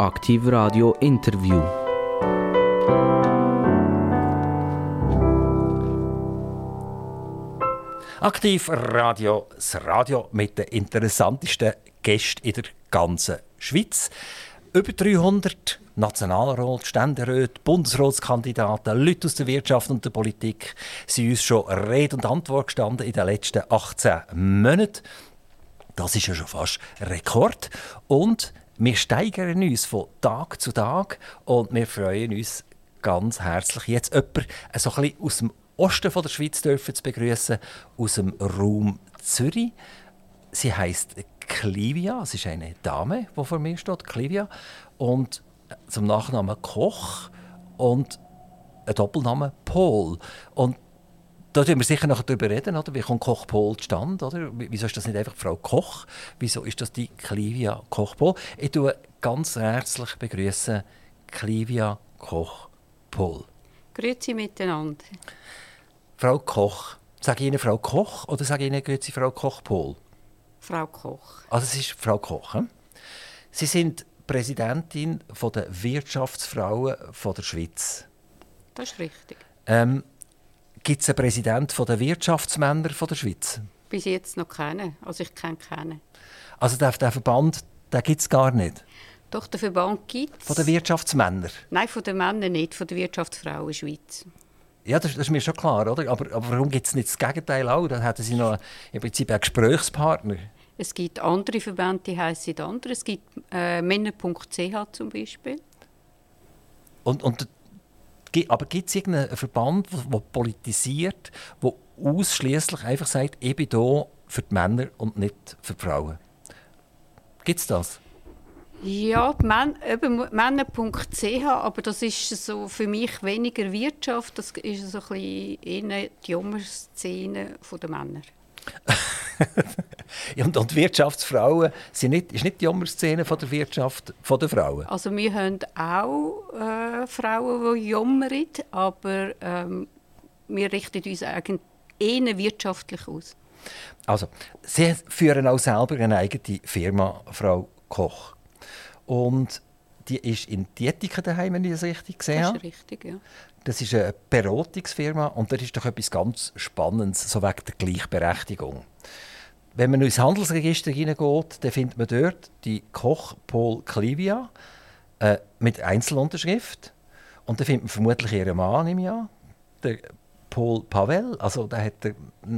Aktiv Radio Interview. Aktiv Radio, das Radio mit den interessantesten Gästen in der ganzen Schweiz. Über 300 Nationalrat, Ständeräte, Bundesratskandidaten, Leute aus der Wirtschaft und der Politik sind uns schon Rede und Antwort gestanden in den letzten 18 Monaten. Das ist ja schon fast Rekord. Und wir steigern uns von Tag zu Tag und wir freuen uns ganz herzlich, jetzt jemanden so ein aus dem Osten von der Schweiz dürfen zu begrüßen, aus dem Raum Zürich. Sie heißt Clivia, es ist eine Dame, die vor mir steht, Clivia, und zum Nachnamen Koch und ein Doppelname Paul. Und da werden wir sicher noch darüber reden, oder? wie kommt Koch Paul zustande? Oder? Wieso ist das nicht einfach Frau Koch? Wieso ist das die Clivia Koch Paul? Ich begrüße ganz herzlich begrüßen Clivia Koch Paul. Grüezi miteinander. Frau Koch. Sage ich Ihnen Frau Koch oder sage ich Ihnen Grüezi Frau Koch-Pohl? Frau Koch. Also es ist Frau Koch. Hm? Sie sind Präsidentin von der Wirtschaftsfrauen von der Schweiz. Das ist richtig. Ähm, Gibt es einen Präsident von der Wirtschaftsmänner der Schweiz? Bis jetzt noch keinen. Also ich kenne keinen. Also der, der Verband, den gibt es gar nicht? Doch, der Verband gibt es. Von den Wirtschaftsmännern? Nein, von den Männern nicht, von der Wirtschaftsfrauen Schweiz. Ja, das, das, ist mir schon klar, oder? Aber, aber warum gibt es nicht das Gegenteil auch? Dann hätten Sie noch im Prinzip einen Gesprächspartner. Es gibt andere Verbände, die heißen andere. Es gibt äh, Männer.ch zum Beispiel. Und, und, aber gibt es irgendeinen Verband, der politisiert, der ausschließlich einfach sagt, ich bin hier für die Männer und nicht für die Frauen? Gibt es das? Ja, Männer.ch, aber das ist so für mich weniger Wirtschaft, das ist so ein bisschen die Jammerszene der Männer. und, und Wirtschaftsfrauen sind nicht, ist nicht die Jammerszene von der Wirtschaft von der Frauen? Also wir haben auch äh, Frauen, die jammern, aber ähm, wir richten uns eigentlich eher wirtschaftlich aus. Also, Sie führen auch selber eine eigene Firma, Frau Koch. Und die ist in Dietiken daheim, wenn ich das richtig gesehen habe. Das ist richtig, ja. Das ist eine Beratungsfirma und das ist doch etwas ganz Spannendes, so wegen der Gleichberechtigung. Wenn man ins Handelsregister hineingeht, dann findet man dort die Koch Paul Clivia äh, mit Einzelunterschrift. Und dann findet man vermutlich ihren Mann im Jahr, der Paul Pavel. Also der hat den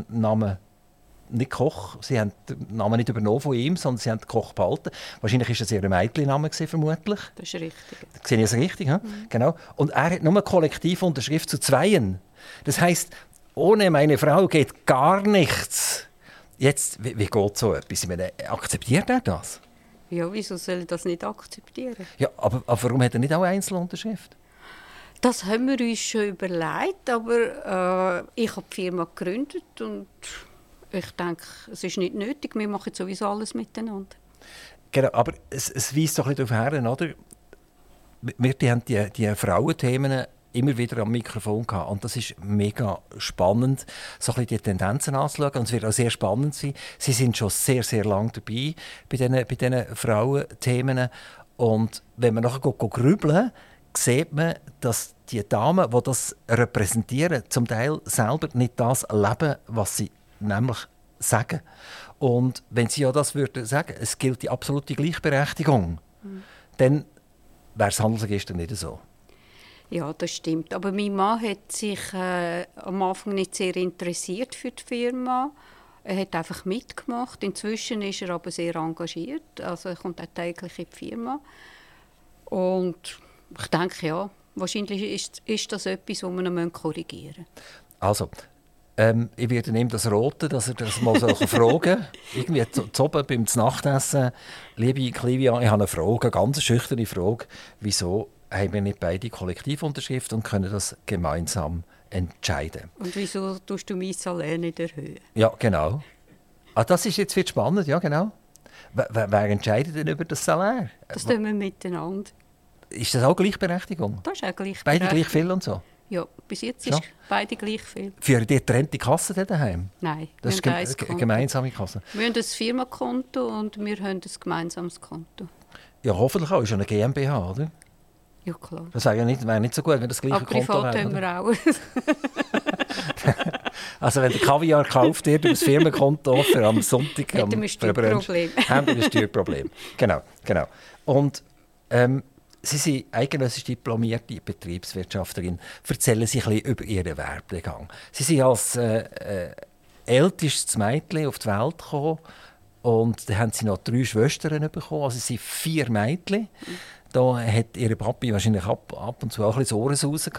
Namen nicht Koch, sie haben den Namen nicht übernommen von ihm, sondern sie haben den Koch behalten. Wahrscheinlich war es ihr Mädchenname, vermutlich. Das ist richtig. Sehe ich das richtig? Mhm. Genau. Und er hat nur Kollektivunterschrift zu Zweien. Das heißt, ohne meine Frau geht gar nichts. Jetzt, wie, wie geht so etwas? Ich meine, akzeptiert er das? Ja, wieso soll er das nicht akzeptieren? Ja, aber, aber warum hat er nicht auch Einzelunterschrift? Das haben wir uns schon überlegt, aber äh, ich habe die Firma gegründet und ich denke, es ist nicht nötig. Wir machen sowieso alles miteinander. Genau, aber es, es weist doch ein bisschen darauf hin, oder? Wir die haben die, die Frauenthemen immer wieder am Mikrofon gehabt. Und das ist mega spannend, so ein bisschen die Tendenzen anzuschauen. Und es wird auch sehr spannend sein. Sie sind schon sehr, sehr lange dabei bei diesen, bei diesen Frauenthemen. Und wenn man nachher grübeln sieht man, dass die Damen, die das repräsentieren, zum Teil selber nicht das leben, was sie nämlich sagen. Und wenn Sie ja das würden sagen, es gilt die absolute Gleichberechtigung, mhm. dann wäre es Handelsregister nicht so. Ja, das stimmt. Aber mein Mann hat sich äh, am Anfang nicht sehr interessiert für die Firma. Er hat einfach mitgemacht. Inzwischen ist er aber sehr engagiert. Also er kommt auch täglich in die Firma. Und ich denke, ja, wahrscheinlich ist, ist das etwas, das wir noch korrigieren müssen. Also, ähm, ich werde ihm das roten, dass er das mal so fragen Irgendwie zu, zu oben beim Nachtessen. Liebe Clivia, ich habe eine Frage, eine ganz schüchterne Frage. Wieso haben wir nicht beide Kollektivunterschriften und können das gemeinsam entscheiden? Und wieso tust du mein Salär nicht erhöhen? Ja, genau. Ah, das ist jetzt viel spannend, ja genau. Wer, wer entscheidet denn über das Salär? Das tun wir miteinander. Ist das auch Gleichberechtigung? Das ist auch Gleichberechtigung. Beide gleich viel und so? Ja, bis jetzt ist beide gleich viel. Führen die getrennte Kasse daheim? Nein, das ist eine gemeinsame Kasse. Wir haben ein Firmenkonto und wir haben ein gemeinsames Konto. Ja, hoffentlich auch. Ist ja eine GmbH, oder? Ja, klar. Das wäre ja nicht, wäre nicht so gut, wenn das gleiche Aber Konto wäre. haben wir auch. Also wenn der Kaviar gekauft wird über das Firmenkonto für am Sonntag am haben wir ein Steuerproblem. genau, genau. Und ähm, Sie sind eidgenössisch diplomierte Betriebswirtschafterin. Erzählen Sie ein bisschen über Ihren Werdegang. Sie sind als äh, äh, ältestes Mädchen auf die Welt gekommen und dann haben Sie noch drei Schwestern bekommen. Also Sie sind vier Mädchen. Da hat Ihre Papi wahrscheinlich ab, ab und zu auch ein bisschen Ohren raus.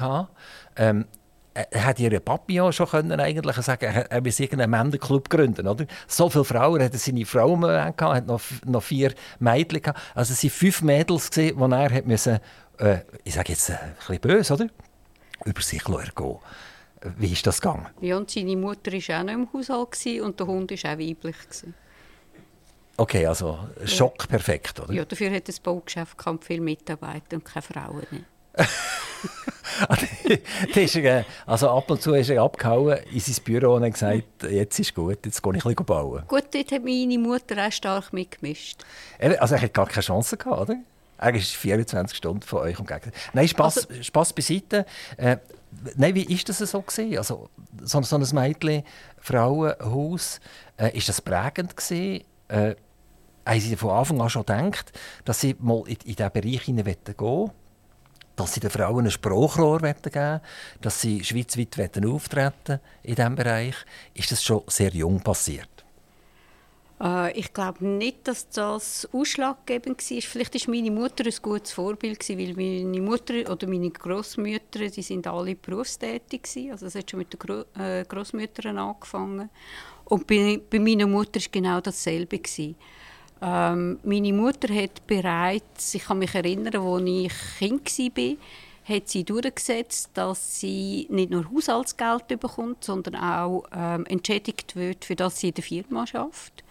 Ähm, äh, hat Ihr Papi ja schon können eigentlich sagen, er, er will irgendeinen Männerclub gründen, oder? So viele Frauen, er hat seine Frau gehabt, hat noch, noch vier Mädchen gehabt. Also es waren fünf Mädels, die er hat müssen, äh, ich sage jetzt äh, ein bisschen böse, oder? Über sich ergehen. Wie ist das gegangen? Ja, und seine Mutter war auch noch im Haushalt und der Hund war auch weiblich. Gewesen. Okay, also Schock perfekt, oder? Ja, dafür hat das Baugeschäft viele Mitarbeiter und keine Frauen. Da ist er, also ab und zu ist er abgehauen in sein Büro und hat gesagt, jetzt ist gut, jetzt gehe ich ein bisschen bauen. Gut, dort hat meine Mutter auch stark mitgemischt. Also er hat gar keine Chance gehabt, oder? Er ist 24 Stunden von euch umgegangen. Nein, Spass, Also- Spass beiseite. Äh, nein, wie ist das so gewesen? Also so, so ein Mädchen, Frauenhaus, äh, ist das prägend gewesen? Äh, haben Sie von Anfang an schon gedacht, dass Sie mal in, in diesen Bereich gehen wollen? Dass Sie den Frauen ein Sprachrohr geben wollen? Dass Sie schweizweit auftreten in diesem Bereich? Ist das schon sehr jung passiert? Äh, ich glaube nicht, dass das ausschlaggebend war. Vielleicht war meine Mutter ein gutes Vorbild, weil meine Mutter oder meine Großmütter, die sind alle berufstätig gewesen. Also es hat schon mit den Gro äh, Großmüttern angefangen. Und bei, bei meiner Mutter war genau dasselbe. Ähm, meine Mutter hat bereits, ich kann mich erinnern, als ich Kind war, hat sie durchgesetzt, dass sie nicht nur Haushaltsgeld bekommt, sondern auch ähm, entschädigt wird, für das sie in der Firma arbeitet.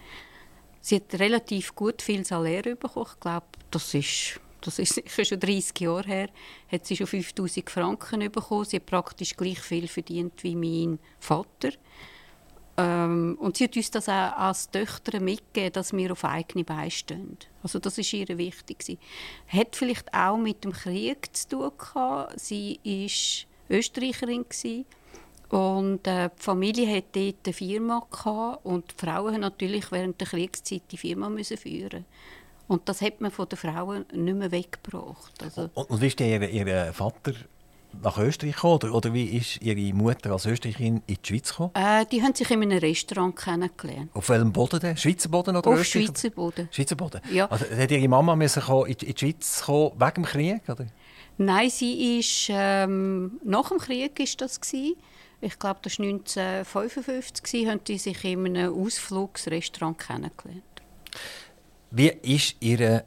Sie hat relativ gut viel Salär bekommen. Ich glaube, das ist, das ist sicher schon 30 Jahre her. Hat sie schon 5000 Franken bekommen. Sie hat praktisch gleich viel verdient wie mein Vater. Ähm, und sie hat uns das auch als Töchter mitgegeben, dass wir auf eigene Beine stehen. Also das ist ihr wichtig. Hat vielleicht auch mit dem Krieg zu tun gehabt. Sie war Österreicherin gewesen. und äh, die Familie hat dort eine Firma gehabt und die Frauen natürlich während der Kriegszeit die Firma müssen führen. Und das hat man von den Frauen nicht mehr weggebracht. Also, Und, und wie ist ihr, ihr Vater nach Österreich gekommen? Oder, oder wie ist Ihre Mutter als Österreicherin in die Schweiz gekommen? äh, die haben sich in einem Restaurant kennengelernt. Auf welchem Boden denn? Schweizer Boden oder Auf Österreich? Schweizer Boden. Schweizer Boden? Ja. Also, hat Ihre Mama müssen kommen, in die Schweiz kommen, wegen dem Krieg? Oder? Nein, sie ist ähm, nach dem Krieg ist das gsi. Ich glaube, das war 1955 gsi, haben die sich in einem Ausflugsrestaurant kennengelernt. Wie war Ihr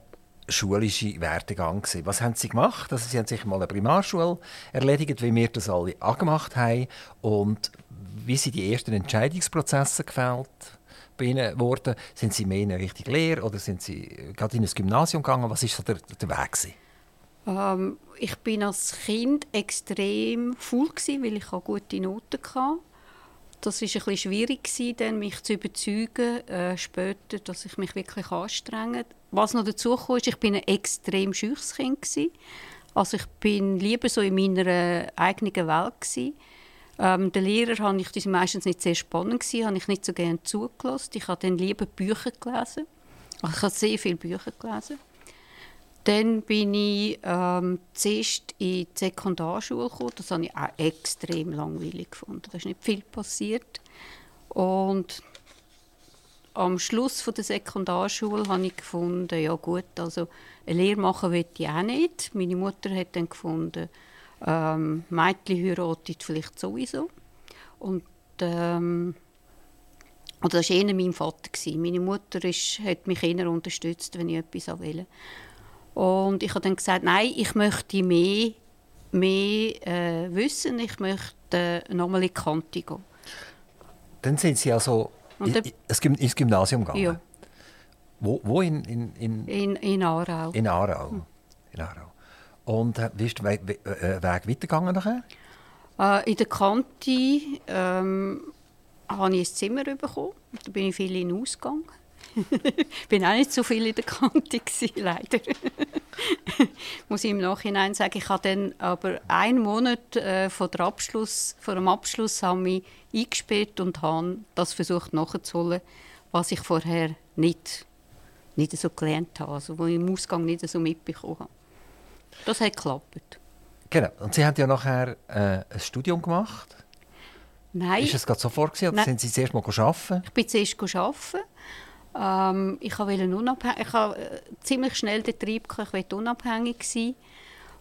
schulischer Werdegang? gewesen? Was haben Sie gemacht? Also, Sie haben sich mal eine Primarschule erledigt, wie wir das alle angemacht haben. Und wie sind die ersten Entscheidungsprozesse gefällt worden? Sind Sie mehr in eine Richtung Lehre oder sind Sie gerade in ein Gymnasium gegangen? Was war der, der Weg? Gewesen? Ähm, ich bin als Kind extrem faul weil ich gute Noten hatte. Das war ein schwierig, gewesen, dann, mich zu überzeugen, äh, später, dass ich mich wirklich anstrenge. Was noch dazu kam, ist, ich bin ein extrem schüchs Kind. Gewesen. Also ich bin lieber so in meiner eigenen Welt. Gewesen. Ähm, den Lehrer habe ich, die meistens nicht sehr spannend gewesen, habe ich nicht so gerne zugelassen. Ich habe dann lieber Bücher gelesen. Also ich habe sehr viele Bücher gelesen. Dann bin ich ähm, zuerst in die Sekundarschule gekommen. Das habe ich auch extrem langweilig gefunden. Da ist nicht viel passiert. Und am Schluss von der Sekundarschule habe ich gefunden, ja gut, also eine Lehre machen will ich auch nicht. Meine Mutter hat dann gefunden, ähm, Mädchen heiraten vielleicht sowieso. Und ähm, und das war eher mein Vater. Meine Mutter ist, hat mich eher unterstützt, wenn ich etwas wollte. Und ich habe dann gesagt, nein, ich möchte mehr, mehr äh, wissen, ich möchte äh, nochmal in die Kante gehen. Dann sind Sie also dann- in- ins Gym- ins Gymnasium gegangen? Ja, Wo, wo in, in, in, in, in Aarau. in Aarau? In Aarau. Und äh, wie ist der Weg, We- äh, Weg weitergegangen nachher? Äh, in der Kante ähm, habe ich ein Zimmer bekommen. Da bin ich viel in Ausgang. Ich bin auch nicht so viel in der Kante gewesen, leider. Muss ich im Nachhinein sagen. Ich habe dann aber einen Monat äh, vor, der Abschluss, vor dem Abschluss habe mich eingesperrt und habe das versucht nachzuholen, was ich vorher nicht, nicht so gelernt habe, also wo ich im Ausgang nicht so mitbekommen habe. Das hat geklappt. Genau. Und Sie haben ja nachher äh, ein Studium gemacht. Nein. Ist es gerade so vorgesehen oder Nein. sind Sie zuerst mal arbeiten? Ich bin zuerst arbeiten. Ähm, ich wollte ich äh, ziemlich schnell den Trieb, gehabt, ich wollte unabhängig sein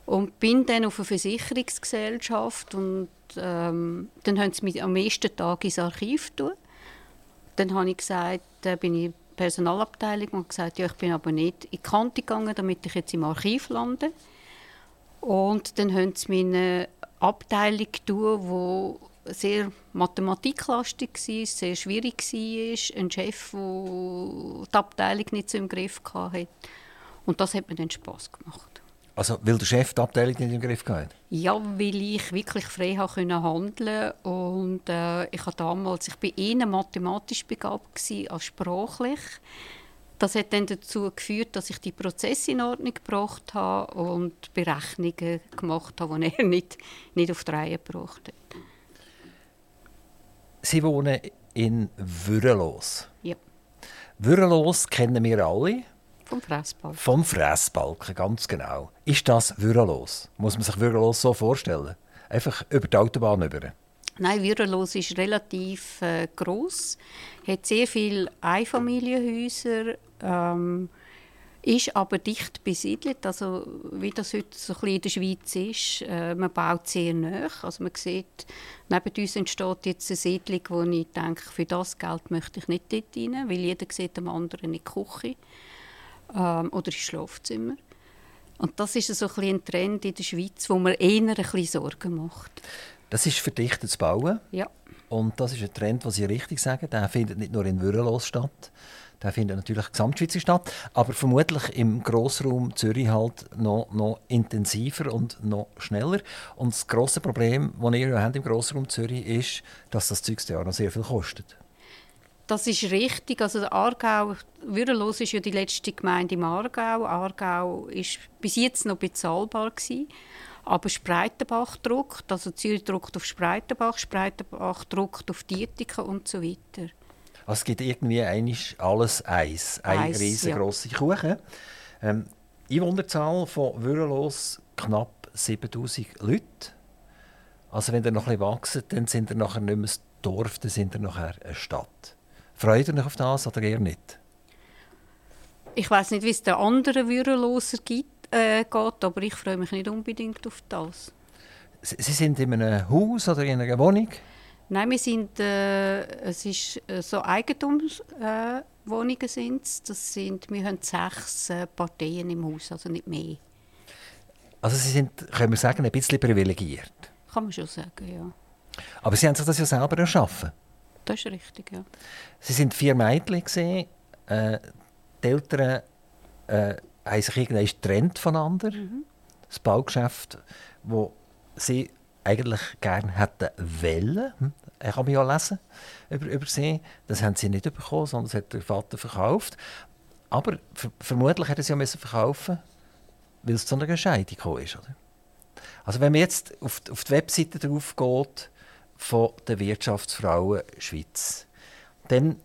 und bin dann auf eine Versicherungsgesellschaft und ähm, dann haben sie mich am ersten Tag ins Archiv tun. Dann habe ich gesagt, äh, bin ich in der Personalabteilung und gesagt, ja, ich bin aber nicht in die Kante gegangen, damit ich jetzt im Archiv lande. Und dann haben sie in eine Abteilung tun, wo sehr mathematiklastig war, sehr schwierig war, ein Chef, der die Abteilung nicht so im Griff hatte. Und das hat mir dann Spass gemacht. Also, weil der Chef die Abteilung nicht im Griff hatte? Ja, weil ich wirklich frei handeln und äh, ich habe damals, ich bin eher mathematisch begabt gewesen als sprachlich. Das hat dann dazu geführt, dass ich die Prozesse in Ordnung gebracht habe und Berechnungen gemacht habe, die er nicht, nicht auf die Reihe gebracht hat. Sie wohnen in Würrelos. Ja, Würrelos kennen wir alle vom Fressball. vom Fressbalken, ganz genau. Ist das Würrelos? Muss man sich Würrelos so vorstellen? Einfach über die Autobahn über. Nein, Würrelos ist relativ äh, groß, hat sehr viele Einfamilienhäuser, ähm, ist aber dicht besiedelt, also wie das heute so ein bisschen in der Schweiz ist. Äh, man baut sehr nah, also man sieht, neben uns entsteht jetzt eine Siedlung, wo ich denke, für das Geld möchte ich nicht dort rein, weil jeder sieht dem anderen in die Küche ähm, oder ins Schlafzimmer. Und das ist so ein, bisschen ein Trend in der Schweiz, wo mir eher ein bisschen Sorgen macht. Das ist verdichtetes Bauen. Ja. Und das ist ein Trend, was Sie richtig sagen. Der findet nicht nur in Würrelos statt. Der findet natürlich gesamtschweizerisch statt. Aber vermutlich im Grossraum Zürich halt noch, noch intensiver und noch schneller. Und das grosse Problem, das ihr habt im Grossraum Zürich ist, dass das Zeug ja noch sehr viel kostet. Das ist richtig. Also der Aargau, Würrelos ist ja die letzte Gemeinde im Aargau. Aargau ist bis jetzt noch bezahlbar gewesen. Aber Spreitenbach druckt, also Zürich druckt auf Spreitenbach, Spreitenbach druckt auf Dietiken und so weiter. Also es gibt irgendwie eigentlich alles Eis. Eine Eis, riesengroße Kuchen. Ähm, Einwohnerzahl von Würrelos knapp 7000 Leute. Also wenn ihr noch ein bisschen wachsen, dann sind ihr nachher nicht mehr ein Dorf, dann sind ihr nachher eine Stadt. Freut ihr euch auf das oder eher nicht? Ich weiß nicht, wie es den anderen Würreloser gibt, äh, geht, aber ich freue mich nicht unbedingt auf das. Sie sind in einem Haus oder in einer Wohnung? Nein, wir sind, äh, es ist äh, so Eigentumswohnungen äh, sind's. Das sind, wir haben sechs äh, Parteien im Haus, also nicht mehr. Also Sie sind, können wir sagen, ein bisschen privilegiert. Kann man schon sagen, ja. Aber Sie haben sich das ja selber erschaffen. Das ist richtig, ja. Sie sind vier Mädchen. Gewesen. Äh, die Eltern äh, haben sich irgendwann getrennt voneinander. Das Baugeschäft, das sie eigentlich gerne hätten wollen. Hm, Ich kann mich ja lesen über, über sie. Das haben sie nicht bekommen, sondern das hat der Vater verkauft. Aber ver vermutlich hätte sie ja müssen verkaufen weil es zu einer Scheidung gekommen ist. Oder? Also wenn man jetzt auf, die- auf die Webseite drauf geht von der Wirtschaftsfrauen Schweiz, dann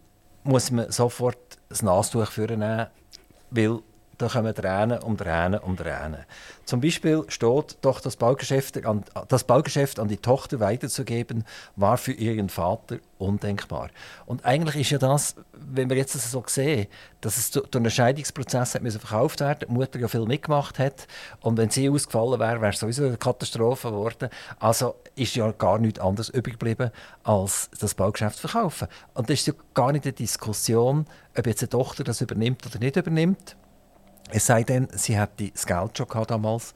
muss man sofort das Nastuch vornehmen, weil da kommen Tränen um Tränen um Tränen. Zum Beispiel steht doch, das Baugeschäft an, das Baugeschäft an die Tochter weiterzugeben, war für ihren Vater undenkbar. Und eigentlich ist ja das, wenn wir jetzt das so sehen, dass es durch einen Scheidungsprozess hat verkauft werden, die Mutter ja viel mitgemacht hat und wenn sie ausgefallen wäre, wäre es sowieso eine Katastrophe geworden. Also ist ja gar nichts anderes übrig geblieben, als das Baugeschäft zu verkaufen. Und das ist ja gar nicht eine Diskussion, ob jetzt eine Tochter das übernimmt oder nicht übernimmt. Es sei denn, sie hätte das Geld schon gehabt damals,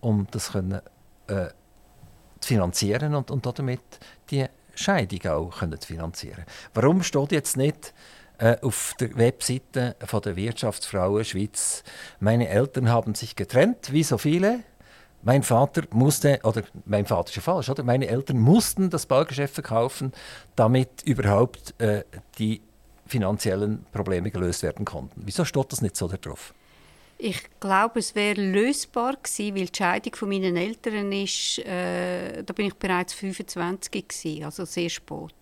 um das können, äh, zu finanzieren und, und damit die Scheidung auch können zu finanzieren. Warum steht jetzt nicht äh, auf der Webseite von der Wirtschaftsfrauen Schweiz, meine Eltern haben sich getrennt, wie so viele. Mein Vater musste, oder mein Vater ist ja falsch, oder? Meine Eltern mussten das Baugeschäft verkaufen, damit überhaupt äh, die finanziellen Probleme gelöst werden konnten. Wieso steht das nicht so darauf? Ich glaube, es wäre lösbar gewesen, weil die Scheidung von meinen Eltern ist, äh, da bin ich bereits 25 gewesen, also sehr spät.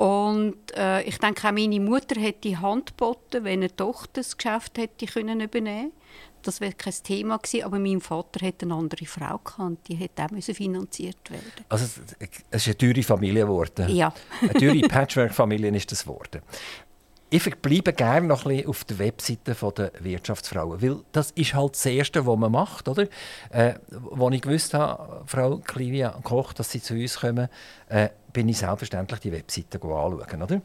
Und äh, ich denke, auch meine Mutter hätte die Hand geboten, wenn eine Tochter das Geschäft hätte können übernehmen Das wäre kein Thema gewesen, aber mein Vater hätte eine andere Frau gehabt, die hätte auch müssen finanziert werden. Also es ist eine teure Familie geworden. Ja. eine teure Patchwork-Familie ist das geworden. Ich bleibe gerne noch ein bisschen auf der Webseite der Wirtschaftsfrauen, weil das ist halt das Erste, was man macht, oder? Äh, als ich gewusst habe, Frau Clivia Koch, dass Sie zu uns kommen, äh, bin ich selbstverständlich die Webseite anschauen, oder?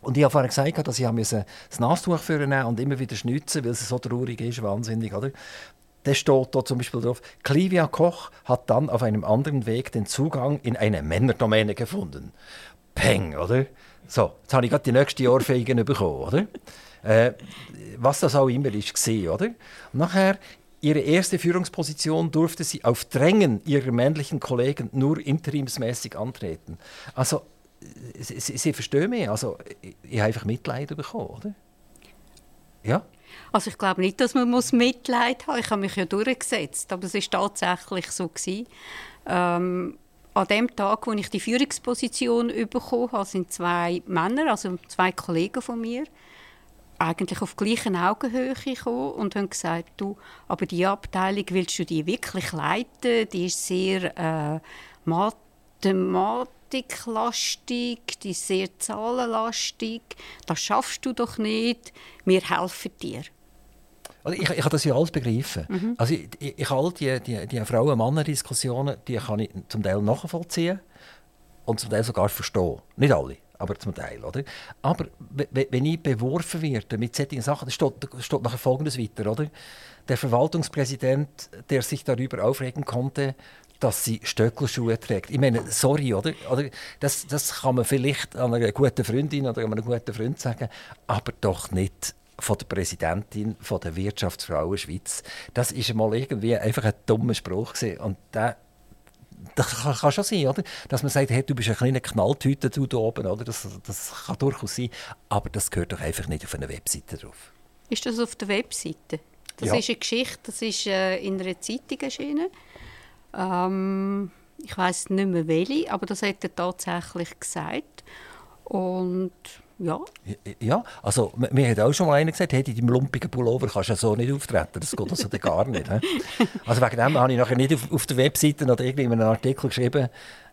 Und ich habe vorhin gesagt, dass ich das Nastuch nehmen und immer wieder schnitzen, weil es so traurig ist, wahnsinnig, oder? Da steht da zum Beispiel drauf, Clivia Koch hat dann auf einem anderen Weg den Zugang in eine Männerdomäne gefunden. Peng, oder? So, jetzt habe ich gerade die nächste Ohrfeige bekommen, oder? Äh, was das auch immer ist, gesehen, oder? Und nachher, ihre erste Führungsposition durfte sie auf Drängen ihrer männlichen Kollegen nur interimsmäßig antreten. Also, sie, sie, verstehen mich, also ich habe einfach Mitleid bekommen, oder? Ja? Also ich glaube nicht, dass man Mitleid haben muss. Ich habe mich ja durchgesetzt, aber es war tatsächlich so. Ähm, an dem Tag, wo ich die Führungsposition bekommen habe, sind zwei Männer, also zwei Kollegen von mir, eigentlich auf gleichen Augenhöhe gekommen und haben gesagt, du, aber die Abteilung willst du die wirklich leiten? Die ist sehr äh, mathematiklastig, die ist sehr zahlenlastig. Das schaffst du doch nicht. Wir helfen dir. Also ich, ich kann das ja alles begreifen. Mhm. Also ich, ich, ich all die, die, die Frauen-Männer-Diskussionen, die kann ich zum Teil nachvollziehen und zum Teil sogar verstehen. Nicht alle, aber zum Teil. Oder? Aber wenn ich beworfen werde mit solchen Sachen, dann steht, steht nachher Folgendes weiter. Oder? Der Verwaltungspräsident, der sich darüber aufregen konnte, dass sie Stöckelschuhe trägt. Ich meine, sorry, oder? oder das, das kann man vielleicht an einer guten Freundin oder an einem guten Freund sagen, aber doch nicht von der Präsidentin von der Wirtschaftsfrauen Schweiz. Das ist mal irgendwie einfach ein dummer Spruch gewesen. und der das kann, kann, schon sein, oder? dass man sagt, hey, du bist eine kleine Knalltüte da oben, oder? Das, das kann durchaus sein, aber das gehört doch einfach nicht auf einer Webseite drauf. Ist das auf der Webseite? Das ja. ist eine Geschichte, das ist äh, in einer Zeitung erschienen. Ähm, ich weiß nicht mehr welche, aber das hat er tatsächlich gesagt. Und ja. Ja, also mir hat auch schon mal einer gesagt, hey, in deinem lumpigen Pullover kannst du so nicht auftreten, das geht also gar nicht. also wegen dem habe ich nachher nicht auf, auf der Webseite oder irgendwie in einem Artikel geschrieben,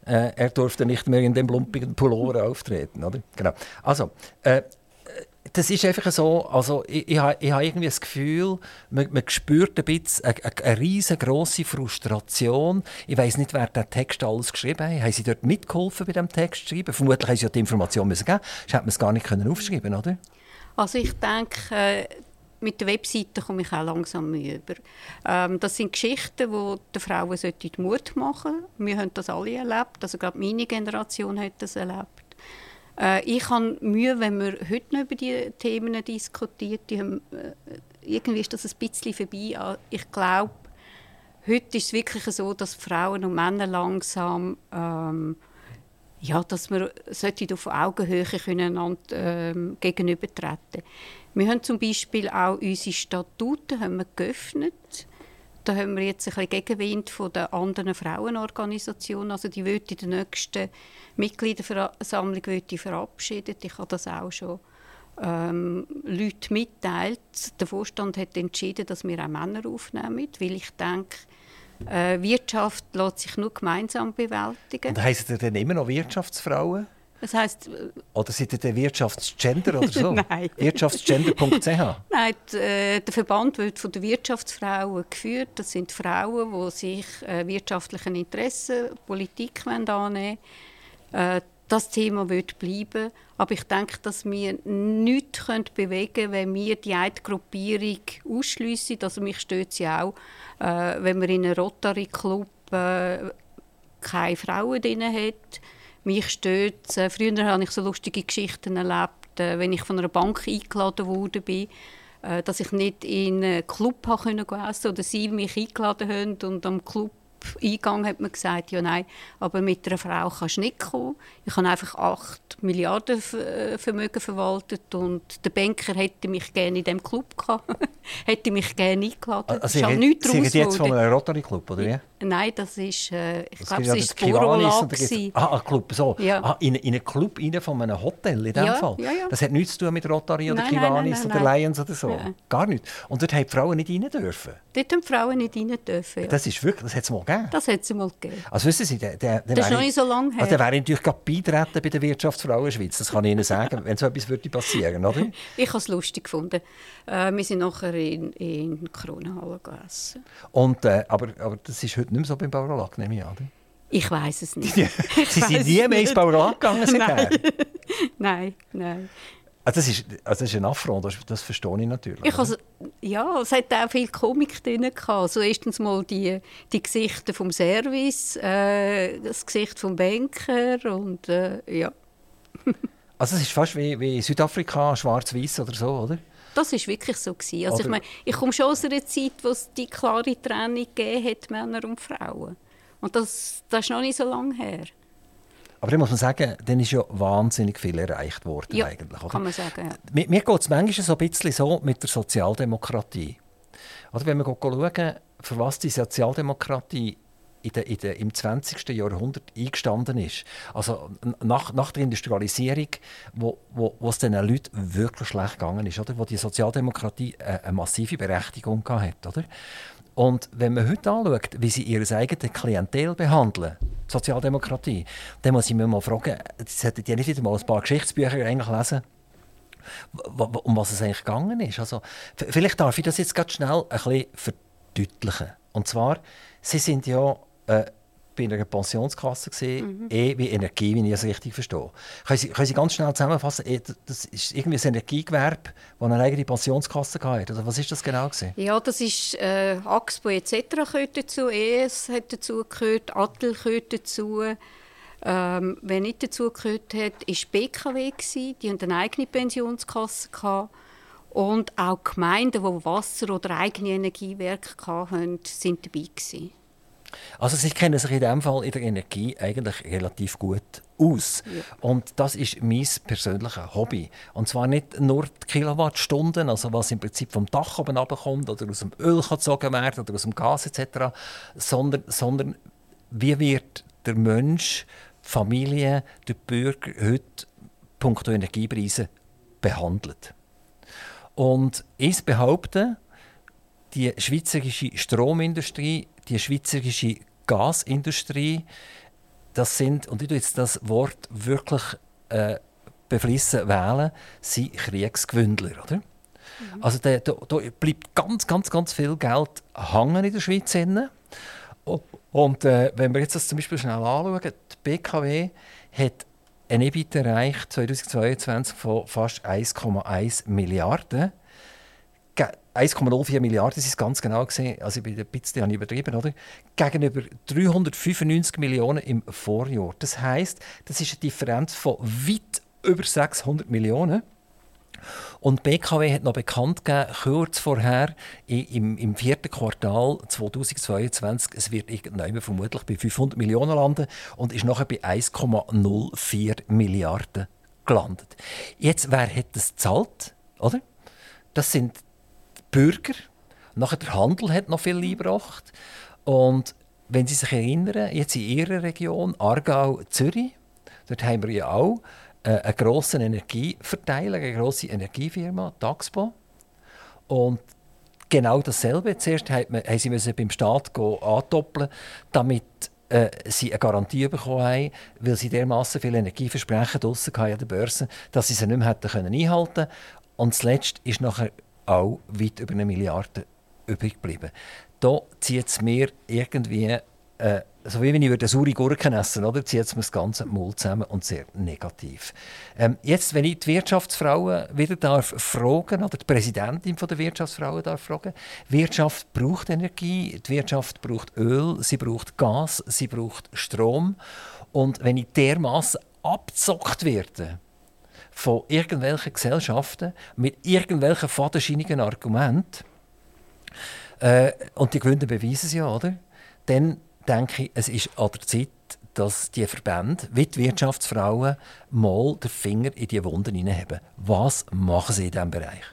äh, er durfte nicht mehr in dem lumpigen Pullover auftreten. Oder? Genau. Also, äh, das ist einfach so, also ich, ich, ich habe irgendwie das Gefühl, man, man spürt ein bisschen eine, eine, riesengroße Frustration. Ich weiß nicht, wer den Text alles geschrieben hat. Haben Sie dort mitgeholfen bei dem Text schreiben? Vermutlich haben Sie ja die Information müssen geben. Sonst hätte man es gar nicht können aufschreiben oder? Also ich denke, mit der Webseite komme ich auch langsam über. Ähm, das sind Geschichten, die den Frauen Mut machen sollten. Wir haben das alle erlebt. Also gerade meine Generation hat das erlebt. Äh, ich habe Mühe, wenn man heute noch über diese Themen diskutiert. Die haben, äh, irgendwie ist das ein bisschen vorbei. Ich glaube, heute ist es wirklich so, dass Frauen und Männer langsam ähm, ja, dass wir auf Augenhöhe können ähm, gegenübertreten. Wir haben zum Beispiel auch unsere Statuten haben wir geöffnet da haben wir jetzt ein bisschen Gegenwind von den anderen Frauenorganisationen. Also die wird in der nächsten Mitgliederversammlung verabschiedet. Ich habe das auch schon ähm, Leute mitteilt. Der Vorstand hat entschieden, dass wir auch Männer aufnehmen, weil ich denke, äh, Wirtschaft lässt sich nur gemeinsam bewältigen. Und heißen ihr denn immer noch Wirtschaftsfrauen? Das heisst, oder seid ihr der Wirtschaftsgender oder so? Nein. Wirtschaftsgender.ch? Nein, äh, der Verband wird von den Wirtschaftsfrauen geführt. Das sind Frauen, die sich äh, wirtschaftlichen Interessen, Politik annehmen äh, Das Thema wird bleiben. Aber ich denke, dass wir nichts bewegen können, wenn wir die eine Gruppierung ausschliessen. Also mich stört ja auch, äh, wenn man in einem Rotary-Club äh, keine Frauen drin hat mich stört äh, Früher habe ich so lustige Geschichten erlebt, äh, wenn ich von einer Bank eingeladen wurde, äh, dass ich nicht in einen Club habe können oder sie mich eingeladen haben und am Club Eingang hat man gesagt, ja nein, aber mit einer Frau kannst du nicht kommen. Ich habe einfach 8 Milliarden äh, Vermögen verwaltet und der Banker hätte mich gerne in diesem Club gehabt, hätte mich gerne eingeladen. Also, Sie, nichts Sie reden jetzt von einem Rotary Club, oder wie? Nein, das ist, äh, ich glaube, es ist das Borolag. Ah, ein Club, so. Ja. Ah, in, in einen Club rein von einem Hotel in dem ja, Fall? Ja, ja. Das hat nichts zu tun mit Rotary oder nein, Kiwanis oder Lions oder so? Gar nichts. Und dort haben die Frauen nicht rein dürfen? Dort haben die Frauen nicht rein dürfen. Das ist wirklich, das hat es mal gegeben? Das hat es mal gegeben. Also wissen Sie, der, der, der das ist noch nicht so lange her. Also der wäre natürlich gerade beitreten bei der Wirtschaftsfrauen Schweiz, das kann ich Ihnen sagen, wenn so etwas würde passieren, oder? ich habe es lustig gefunden. Äh, wir sind nachher in, in Kronenhalle gegessen. Und, äh, aber, aber das ist heute nicht mehr so beim Bauerlack, nehme ich an, oder? Ich weiß es nicht. Sie sind nie mehr ins Bauerlack gegangen seither? nein, nein. Also das, ist, also das ist ein Affront, das, das verstehe ich natürlich. Ich also, ja, es hat auch viel Komik drin. Gehabt. Also erstens mal die, die Gesichter vom Service, äh, das Gesicht vom Banker und äh, ja. also es ist fast wie, wie Südafrika, schwarz-weiß oder so, oder? Das war wirklich so. Gewesen. Also ich, meine, ich komme schon aus einer Zeit, wo es die klare Trennung gegeben hat, Männer und Frauen. Und das, das ist noch nicht so lange her. Aber da muss man sagen, dann ist ja wahnsinnig viel erreicht worden. Ja, eigentlich, oder? kann man sagen. Ja. Mir, mir geht es manchmal so ein bisschen so mit der Sozialdemokratie. Oder wenn wir schauen, für was die Sozialdemokratie in der, in der, im 20. Jahrhundert eingestanden ist. Also nach, nach der Industrialisierung, wo, wo, wo es den Leuten wirklich schlecht gegangen ist, oder? wo die Sozialdemokratie eine, eine massive Berechtigung hatte. Oder? Und wenn man heute anschaut, wie sie ihr eigenes Klientel behandeln, Sozialdemokratie, dann muss ich mir mal fragen, sollten die nicht wieder mal ein paar Geschichtsbücher eigentlich lesen? um was es eigentlich gegangen ist. Also, vielleicht darf ich das jetzt ganz schnell ein bisschen verdeutlichen. Und zwar, sie sind ja äh, bei einer Pensionskasse gesehen, mhm. eh wie Energie, wenn ich es richtig verstehe. Können Sie, können Sie ganz schnell zusammenfassen, eh, das ist irgendwie ein Energiegewerbe, das eine eigene Pensionskasse hatte? Oder was ist das genau gewesen? Ja, das ist äh, Axpo etc. gehört dazu, ES hat dazu gehört, Attel gehört dazu. Ähm, wer nicht dazu gehört hat, war BKW. Gewesen. Die hatten eine eigene Pensionskasse. Gehabt. Und auch Gemeinden, die Wasser- oder eigene Energiewerke hatten, sind dabei. Gewesen. Also Sie kennen sich in diesem Fall in der Energie eigentlich relativ gut aus. Ja. Und das ist mein persönliches Hobby. Und zwar nicht nur die Kilowattstunden, also was im Prinzip vom Dach oben runterkommt oder aus dem Öl gezogen wird oder aus dem Gas etc., sondern, sondern wie wird der Mensch, die Familie, der Bürger heute punkto Energiepreise behandelt. Und ich behaupte, die schweizerische Stromindustrie die schweizerische Gasindustrie, das sind, und ich tue jetzt das Wort wirklich äh, beflissen wählen, sind Kriegsgewündler, oder? Mhm. Also da, da, da, bleibt ganz, ganz, ganz viel Geld hängen in der Schweiz. Hängen. Und äh, wenn wir jetzt das zum Beispiel schnell anschauen, die BKW hat ein EBIT erreicht 2022 von fast 1,1 Milliarden. 1,04 Milliarden ist es ganz genau gesehen, also bei der Pizza habe ich übertrieben, oder? Gegenüber 395 Millionen im Vorjahr. Das heißt, das ist eine Differenz von weit über 600 Millionen. Und BKW hat noch bekannt gegeben, kurz vorher, im, im vierten Quartal 2022, es wird irgendwann vermutlich bei 500 Millionen landen und ist nachher bei 1,04 Milliarden gelandet. Jetzt, wer hat das gezahlt? Oder? Das sind Bürger. Nachher der Handel hat noch viel eingebracht. Und wenn Sie sich erinnern, jetzt in Ihrer Region, Aargau, Zürich, dort haben wir ja auch äh, einen grossen Energieverteiler, eine grosse Energiefirma, Taxpo. Und genau dasselbe. Zuerst haben sie müssen beim Staat andoppeln, damit äh, sie eine Garantie bekommen haben, weil sie dermaßen viel Energieversprechen draussen an der Börse, dass sie sie nicht mehr hätten einhalten können. Und zuletzt ist nachher auch weit über eine Milliarde übrig geblieben. Da zieht es mir irgendwie, äh, so wie wenn ich eine saure Gurken essen oder zieht es mir das ganze Maul zusammen und sehr negativ. Ähm, jetzt, wenn ich die Wirtschaftsfrauen wieder darf fragen oder die Präsidentin der Wirtschaftsfrauen darf fragen, Wirtschaft braucht Energie, die Wirtschaft braucht Öl, sie braucht Gas, sie braucht Strom und wenn ich dermaßen abzockt werde, von irgendwelchen Gesellschaften mit irgendwelchen fadenscheinigen Argumenten, äh, und die Gewinner beweisen es ja, oder? Dann denke ich, es ist an der Zeit, dass die Verbände, wie die Wirtschaftsfrauen, mal den Finger in die Wunden hineinhaben. Was machen sie in diesem Bereich?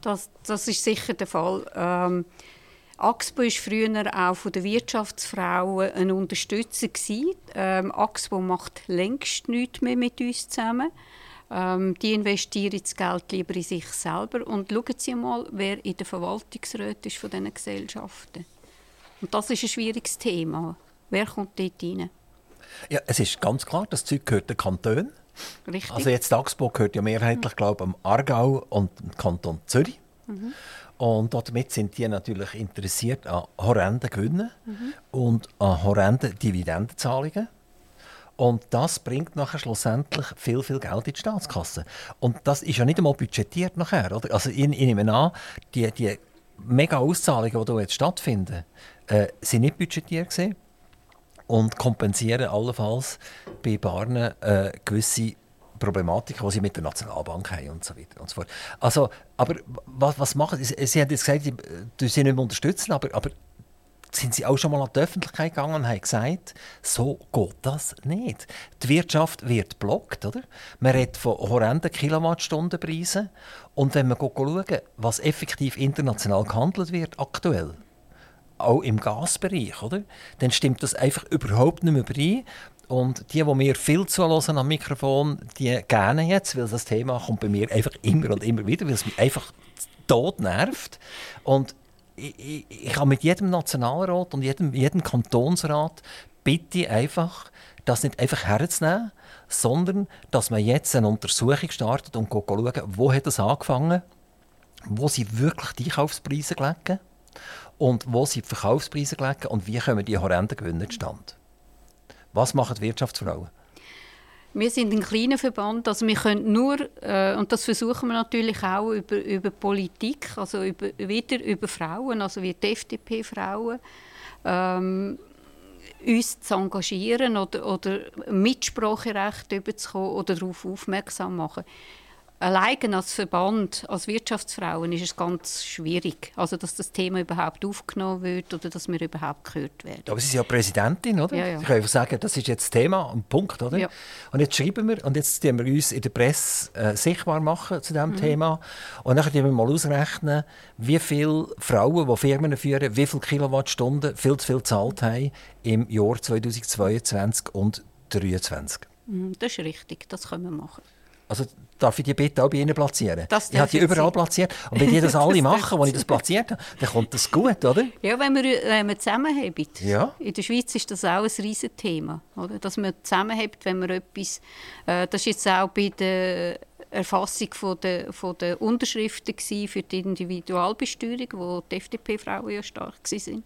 Das, das ist sicher der Fall. Ähm, AXPO war früher auch von den Wirtschaftsfrauen ein Unterstützer. Ähm, AXPO macht längst nichts mehr mit uns zusammen. Ähm, die investieren das Geld lieber in sich selber. Und schauen Sie mal, wer in der Verwaltungsräten ist von diesen Gesellschaften. Und das ist ein schwieriges Thema. Wer kommt dort rein? Ja, es ist ganz klar, das Zeug gehört den Kantonen. Richtig. Also jetzt Axpo gehört ja mehrheitlich, glaube ich, am Aargau und dem Kanton Zürich. Mhm. Und damit sind die natürlich interessiert an horrenden Gewinnen mhm. und an horrenden Dividendenzahlungen. Und das bringt nachher schlussendlich viel, viel Geld in die Staatskasse. Und das ist ja nicht einmal budgetiert nachher. Oder? Also ich, ich nehme an, die, die mega Auszahlungen, die jetzt stattfinden, äh, sind nicht budgetiert gewesen und kompensieren allenfalls bei Barnen äh, gewisse Problematiken, die sie mit der Nationalbank haben und so weiter und so fort. Also, aber was, was machen Sie? Sie haben jetzt gesagt, Sie, Sie nicht mehr unterstützen, aber, aber sind Sie auch schon mal an die Öffentlichkeit gegangen und haben gesagt, so geht das nicht. Die Wirtschaft wird blockt, oder? Man redet von horrenden Kilowattstundenpreisen und wenn man schauen, was effektiv international gehandelt wird aktuell, auch im Gasbereich, oder? dann stimmt das einfach überhaupt nicht mehr überein. Und die, die mir viel zuhören am Mikrofon, die gerne jetzt, weil das Thema kommt bei mir einfach immer und immer wieder, weil es mich einfach tot nervt. Und ich, ich, habe mit jedem Nationalrat und jedem, jedem Kantonsrat bitte einfach, das nicht einfach herzunehmen, sondern dass man jetzt eine Untersuchung startet und schauen, wo hat das angefangen, wo sie wirklich die Einkaufspreise gelegen und wo sind die Verkaufspreise gelegen und wie kommen die horrenden Gewinne zustande? Was machen die Wirtschaftsfrauen? Wir sind ein kleiner Verband, also wir können nur, äh, und das versuchen wir natürlich auch über, über Politik, also über, wieder über Frauen, also wie die FDP-Frauen, ähm, uns zu engagieren oder, oder Mitspracherecht überzukommen oder darauf aufmerksam machen allein als Verband, als Wirtschaftsfrauen ist es ganz schwierig, also dass das Thema überhaupt aufgenommen wird oder dass wir überhaupt gehört werden. Aber Sie sind ja Präsidentin, oder? Ja, ja. Ich kann einfach sagen, das ist jetzt das Thema, ein Punkt, oder? Ja. Und jetzt schreiben wir und jetzt tun wir uns in der Presse äh, sichtbar machen zu diesem mhm. Thema und dann können wir mal ausrechnen, wie viele Frauen, die Firmen führen, wie viele Kilowattstunden viel zu viel gezahlt haben im Jahr 2022 und 2023. Mhm, das ist richtig, das können wir machen. Also darf ich die bitte auch bei Ihnen platzieren? Das ich habe die überall platziert. Und wenn die das alle machen, wenn ich das platziert habe, dann kommt das gut, oder? Ja, wenn wir, wenn wir zusammenheben. Ja. In der Schweiz ist das auch ein riesiges Thema. Oder? Dass man zusammenhebt, wenn man etwas... Äh, das ist jetzt auch bei der Erfassung von der, von der Unterschriften für die Individualbesteuerung, wo die FDP-Frauen ja stark waren.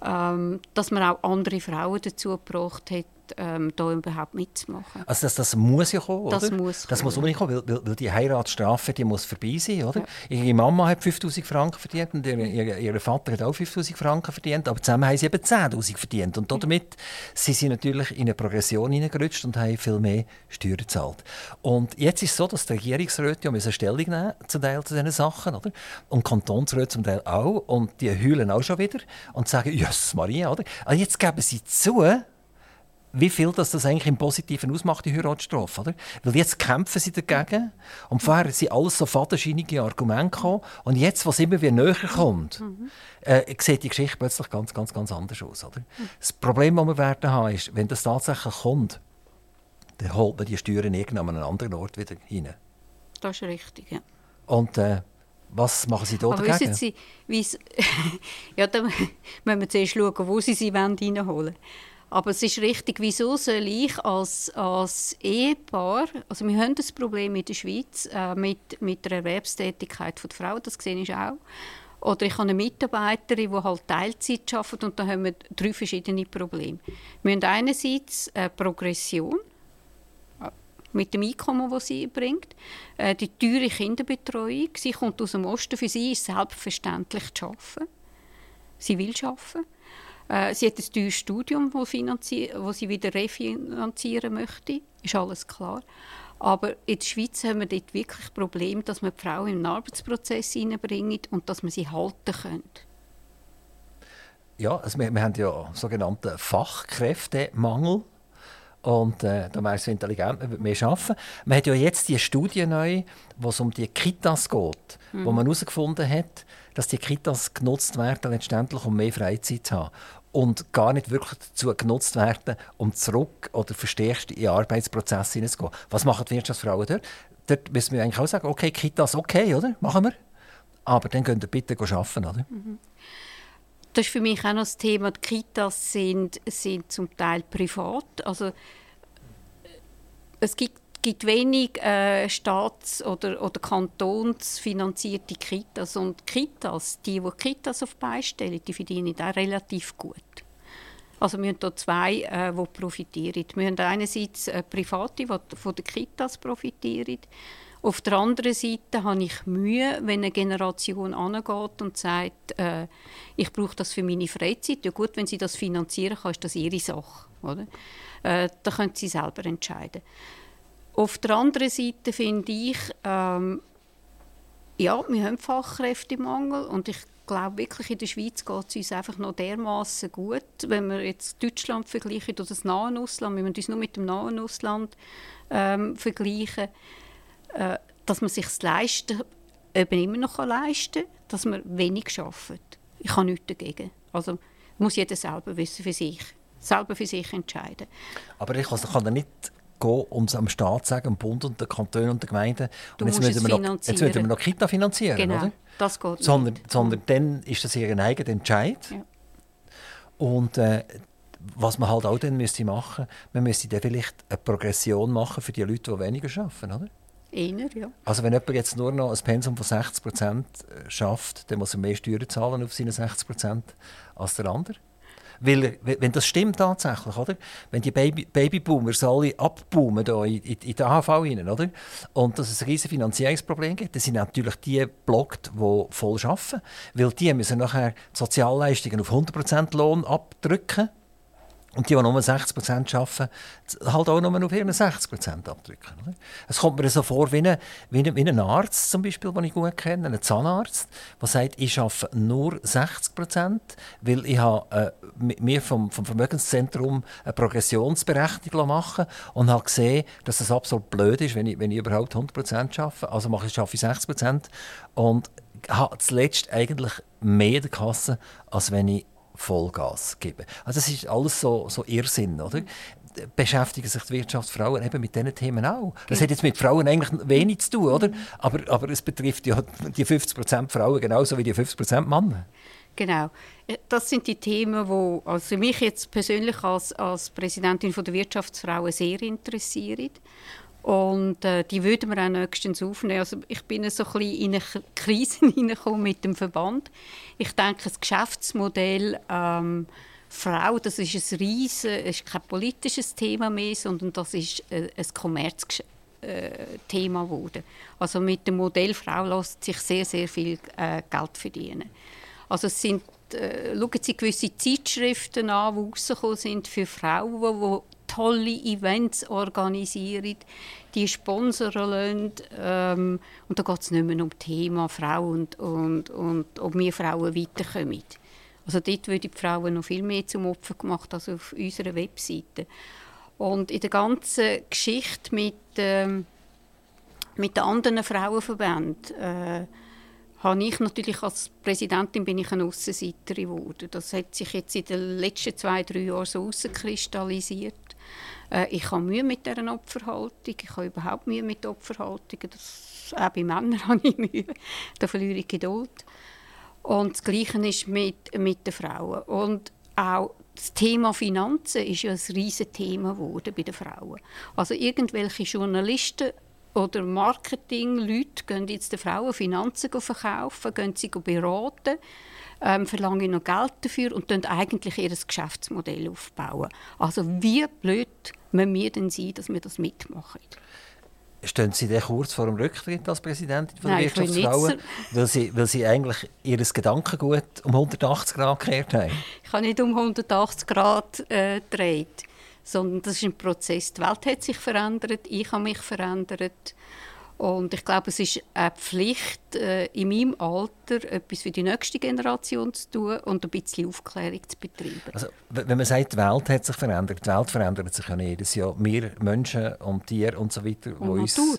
Ähm, dass man auch andere Frauen dazu gebracht hat, ähm, da überhaupt mitzumachen. Also das, das muss ja kommen, das oder? Muss das kommen. muss unbedingt kommen, weil, weil, die Heiratsstrafe die muss vorbei sein, oder? Ja. Ihre Mama hat 5000 Franken verdient und ihr, ihr, ihr, Vater hat auch 5000 Franken verdient, aber zusammen haben sie eben 10'000 verdient und damit sind sie natürlich in eine Progression hineingerutscht und haben viel mehr Steuern gezahlt. Und jetzt ist es so, dass die Regierungsräte ja Stellung nehmen zum Teil zu diesen Sachen, oder? Und Kantonsräte zum Teil auch und die heulen auch schon wieder und sagen, Jesus Maria, oder? Also jetzt geben sie zu, wie viel das, das eigentlich im Positiven ausmacht, die Heiratsstrafe. Oder? Weil jetzt kämpfen sie dagegen und vorher sind alles so fadenscheinige Argumente gekommen und jetzt, was immer wieder näher kommt, äh, sieht die Geschichte plötzlich ganz, ganz, ganz anders aus. Oder? Das Problem, das wir werden haben, ist, wenn das tatsächlich kommt, dann holt man die Steuern irgendwann an einen anderen Ort wieder hinein. Das ist richtig, ja. Und äh, was machen Sie dort Aber dagegen? Sie, ja, dann müssen wir zuerst schauen, wo Sie sie reinholen wollen. Aber es ist richtig, wieso soll ich als, als Ehepaar, also wir haben das Problem in der Schweiz äh, mit, mit der Erwerbstätigkeit der Frau, das sehe ich auch. Oder ich habe eine Mitarbeiterin, die halt Teilzeit arbeitet und da haben wir drei verschiedene Probleme. Wir haben einerseits eine Progression äh, mit dem Einkommen, das sie bringt, äh, die teure Kinderbetreuung. Sie kommt aus dem Osten, für sie ist es selbstverständlich zu arbeiten. Sie will arbeiten. Äh, sie hat ein teures Studium, das sie wieder refinanzieren möchte. Ist alles klar. Aber in der Schweiz haben wir dort wirklich Probleme, dass wir die Frauen in den Arbeitsprozess hineinbringen und dass wir sie halten können. Ja, also wir, wir haben ja sogenannten Fachkräftemangel. Und äh, da wäre es intelligent, man würde mehr arbeiten. Man hat ja jetzt die Studie neu, wo es um die Kitas geht, mhm. wo man herausgefunden hat, dass die Kitas genutzt werden, letztendlich um mehr Freizeit zu haben. Und gar nicht wirklich dazu genutzt werden, um zurück oder verstärkt in den Arbeitsprozess hineinzugehen. Was machen die Wirtschaftsfrauen dort? Dort müssen wir eigentlich auch sagen, okay, Kitas, okay, oder? Machen wir. Aber dann könnt ihr bitte arbeiten, oder? Mhm. Das ist für mich auch noch das Thema. Die Kitas sind, sind zum Teil privat. Also, es gibt, gibt wenig äh, staats- oder, oder kantonsfinanzierte Kitas. Und Kitas, die, die Kitas auf beistellen, die verdienen auch relativ gut. Also wir haben hier zwei, äh, die profitieren. Wir haben einerseits äh, Private, die von den Kitas profitieren. Auf der anderen Seite habe ich Mühe, wenn eine Generation angeht und sagt, äh, ich brauche das für meine Freizeit. Ja gut, wenn sie das finanzieren kann, ist das ihre Sache. Oder? Äh, da können sie selber entscheiden. Auf der anderen Seite finde ich, ähm, ja, wir haben Fachkräftemangel und ich glaube wirklich, in der Schweiz geht es uns einfach noch dermaßen gut. Wenn wir jetzt Deutschland vergleichen oder das nahe Ausland, wir müssen uns nur mit dem nahen Ausland ähm, vergleichen, äh, dass man sich leisten eben immer noch leisten kann, dass man wenig arbeitet. Ich habe nichts dagegen. Also muss jeder selber wissen für sich, selber für sich entscheiden. Aber ich kann, kann nicht gehen, um es am Staat sagen, am Bund und den Kantonen und den Gemeinden. Du und jetzt müssen wir, noch, jetzt müssen wir noch Kita finanzieren, genau, oder? das geht sondern, nicht. Sondern dann ist das ihr eigener Entscheid. Ja. Und äh, was man halt auch dann müsste machen, man müsste dann vielleicht eine Progression machen für die Leute, die weniger arbeiten, oder? Einer, ja. Also wenn jemand jetzt nur noch ein Pensum von 60 Prozent äh, schafft, dann muss er mehr Steuern zahlen auf seine 60 Prozent als der andere. Weil, wenn das stimmt tatsächlich, oder? wenn die Baby Babyboomers alle abboomen da in, in, in den AHV rein, oder? und dass es ein riesiges Finanzierungsproblem gibt, dann sind natürlich die blockt, die voll arbeiten. Weil die müssen nachher die Sozialleistungen auf 100% Lohn abdrücken und die, die nur 60% arbeiten, halt auch nur auf ihren 60 abdrücken. Oder? Es kommt mir so vor wie ein, wie, ein, Arzt, zum Beispiel, den ich gut kenne, ein Zahnarzt, der sagt, ich arbeite nur 60% weil ich habe, äh, mir vom, vom Vermögenszentrum eine Progressionsberechnung machen und habe gesehen, dass es absolut blöd ist, wenn ich, wenn ich überhaupt 100% arbeite. Also mache ich, arbeite ich 60 und habe zuletzt eigentlich mehr in der Kasse, als wenn ich Vollgas geben. Also das ist alles so, so Irrsinn, oder? beschäftigen sich die Wirtschaftsfrauen eben mit diesen Themen auch. Das hat jetzt mit Frauen eigentlich wenig zu tun, oder? Aber, aber es betrifft ja die 50% Frauen genauso wie die 50% Männer. Genau. Das sind die Themen, die also mich jetzt persönlich als, als Präsidentin von der Wirtschaftsfrauen sehr interessieren. Und äh, die würden wir auch nächstens aufnehmen. Also ich bin so ein bisschen in eine Krise hineingekommen mit dem Verband. Ich denke, das Geschäftsmodell ähm, Frau, das ist ein riesen, ist kein politisches Thema mehr, sondern das ist äh, ein Kommerzthema äh, geworden. Also mit dem Modell Frau lässt sich sehr, sehr viel äh, Geld verdienen. Also es sind äh, schauen Sie gewisse Zeitschriften an, die rausgekommen sind für Frauen, tolle Events organisieren, die sponsoren lassen. Ähm, und da geht es nicht mehr um das Thema Frau und, und, und ob wir Frauen weiterkommen. Also dort werden die Frauen noch viel mehr zum Opfer gemacht als auf unserer Webseite. Und in der ganzen Geschichte mit, ähm, mit den anderen Frauenverbänden äh, habe ich natürlich als Präsidentin bin ich eine Aussenseiterin geworden. Das hat sich jetzt in den letzten zwei, drei Jahren so herauskristallisiert. Äh, ich habe Mühe mit dieser Opferhaltung. Ich habe überhaupt Mühe mit Opferhaltungen. Das, auch bei Männern habe ich Mühe. Da verliere ich Geduld. Und das Gleiche ist mit, mit den Frauen. Und auch das Thema Finanzen ist ja ein riesiges Thema geworden bei den Frauen. Also irgendwelche Journalisten oder Marketing-Leute gehen jetzt den Frauen Finanzen verkaufen, gehen sie beraten, ähm, verlangen noch Geld dafür und dann eigentlich ihr Geschäftsmodell aufbauen. Also wie blöd müssen wir denn sein, dass wir das mitmachen? Stehen Sie denn kurz vor dem Rücktritt als Präsidentin von der Wirtschaftsfrauen, weil Sie, weil Sie eigentlich Ihr Gedankengut um 180 Grad gekehrt haben? Ich habe nicht um 180 Grad äh, sondern das ist ein Prozess. Die Welt hat sich verändert, ich habe mich verändert Und ich glaube, es ist eine Pflicht, äh, in meinem Alter etwas für die nächste Generation zu tun und ein bisschen Aufklärung zu betreiben. Also, wenn man sagt, die Welt hat sich verändert, die Welt verändert sich ja jedes Jahr. Wir Menschen und Tiere und so weiter, und uns Natur.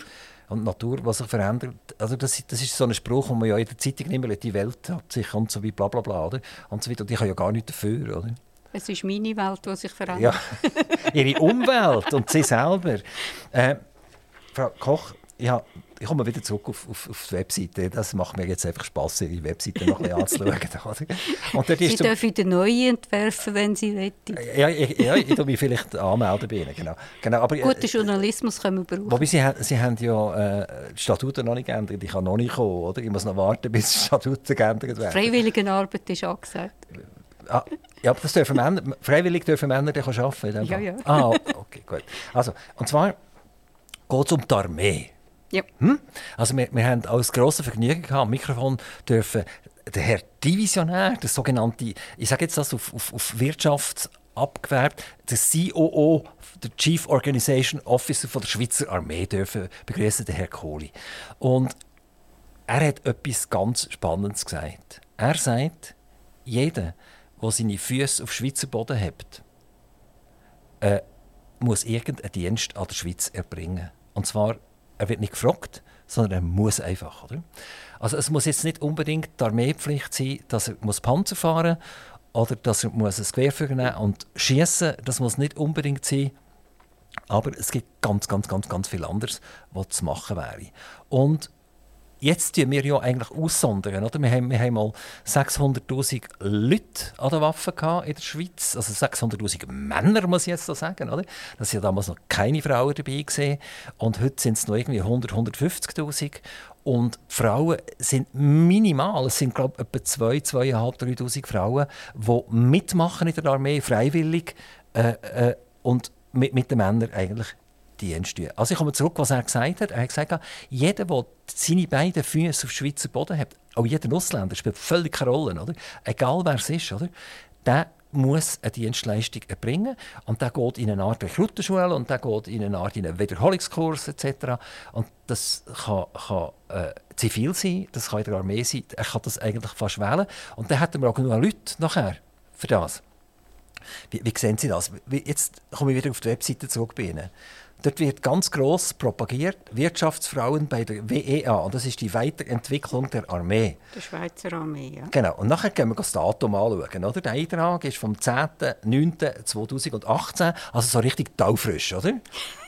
und Natur, was sich verändert. Also das, das ist so ein Spruch, den man ja in der Zeitung immer die Welt hat sich und so wie bla bla bla oder? und so weiter. Und ich habe ja gar nichts dafür, oder? Es ist meine Welt, die sich verändert. Ja, ihre Umwelt und sie selber. Äh, Frau Koch, ja, ich komme wieder zurück auf, auf, auf die Webseite. Das macht mir jetzt einfach Spass, Ihre Webseite noch ein bisschen anzuschauen. Und dort Sie ist dürfen den neuen entwerfen, wenn Sie wollen. ja, ich, ja, ich tue mich vielleicht anmelden bei Ihnen, genau. genau aber, äh, Guten Journalismus können wir brauchen. Wobei, Sie, haben- Sie haben ja äh, die Statuten noch nicht geändert. Ich kann noch nicht kommen, oder? Ich muss noch warten, bis die Statuten geändert werden. Freiwilligenarbeit ist angesagt. Ah, ja, das dürfen Männer, freiwillig dürfen Männer dann arbeiten. Ja, ja. Ah, okay, gut. Also, und zwar geht es um die Armee. Ja. Hm? Also wir, wir haben als grosses Vergnügen gehabt, am Mikrofon dürfen der Herr Divisionär, der sogenannte, ich sage jetzt das auf, auf, auf Wirtschaft abgewerbt, der COO, der Chief Organization Officer von der Schweizer Armee dürfen begrüßen, der Herr Kohli. Und er hat etwas ganz Spannendes gesagt. Er sagt, jeder, der seine Füße auf Schweizer Boden hat, äh, muss irgendeinen Dienst an der Schweiz erbringen. Und zwar, er wird nicht gefragt, sondern er muss einfach. Oder? Also es muss jetzt nicht unbedingt die Armeepflicht sein, dass er muss Panzer fahren oder dass er muss ein Gewehr führen und schießen. Das muss nicht unbedingt sein. Aber es gibt ganz, ganz, ganz, ganz viel anderes, was zu machen wäre. Und jetzt tun wir ja eigentlich aussondern. Oder? Wir, haben, wir haben mal 600'000 Leute an Waffen gehabt in der Schweiz. Also 600'000 Männer, muss ich jetzt so sagen. Oder? Das sind ja damals noch keine Frauen dabei. Gewesen. Und heute sind es noch irgendwie 100'000, 150'000. Und die Frauen sind minimal. Es sind, glaube ich, etwa 2, 2'500, 3'000 Frauen, die mitmachen in der Armee, freiwillig. Äh, äh, und mit, mit den Männern eigentlich Dienst tun. Also ich komme zurück, was er gesagt hat. Er hat gesagt, jeder, der seine beiden Füße auf Schweizer Boden hat, auch jeder Ausländer, spielt völlig keine Rolle, oder? egal wer es ist, oder? der muss eine Dienstleistung erbringen und der geht in eine Art Rekrutenschule und der geht in eine Art in einen Wiederholungskurs etc. Und das kann, kann äh, zivil sein, das kann in der Armee sein, er kann das eigentlich fast wählen. Und dann hätten wir auch genug Leute nachher für das. Wie, wie sehen Sie das? Jetzt komme ich wieder auf die Webseite zurück bei Ihnen. Dort wird ganz gross propagiert, Wirtschaftsfrauen bei der WEA. Und das ist die Weiterentwicklung der Armee. Der Schweizer Armee, ja. Genau. Und nachher gehen wir das Datum anschauen. Oder? Der Eintrag ist vom 10.09.2018, also so richtig taufrisch, oder?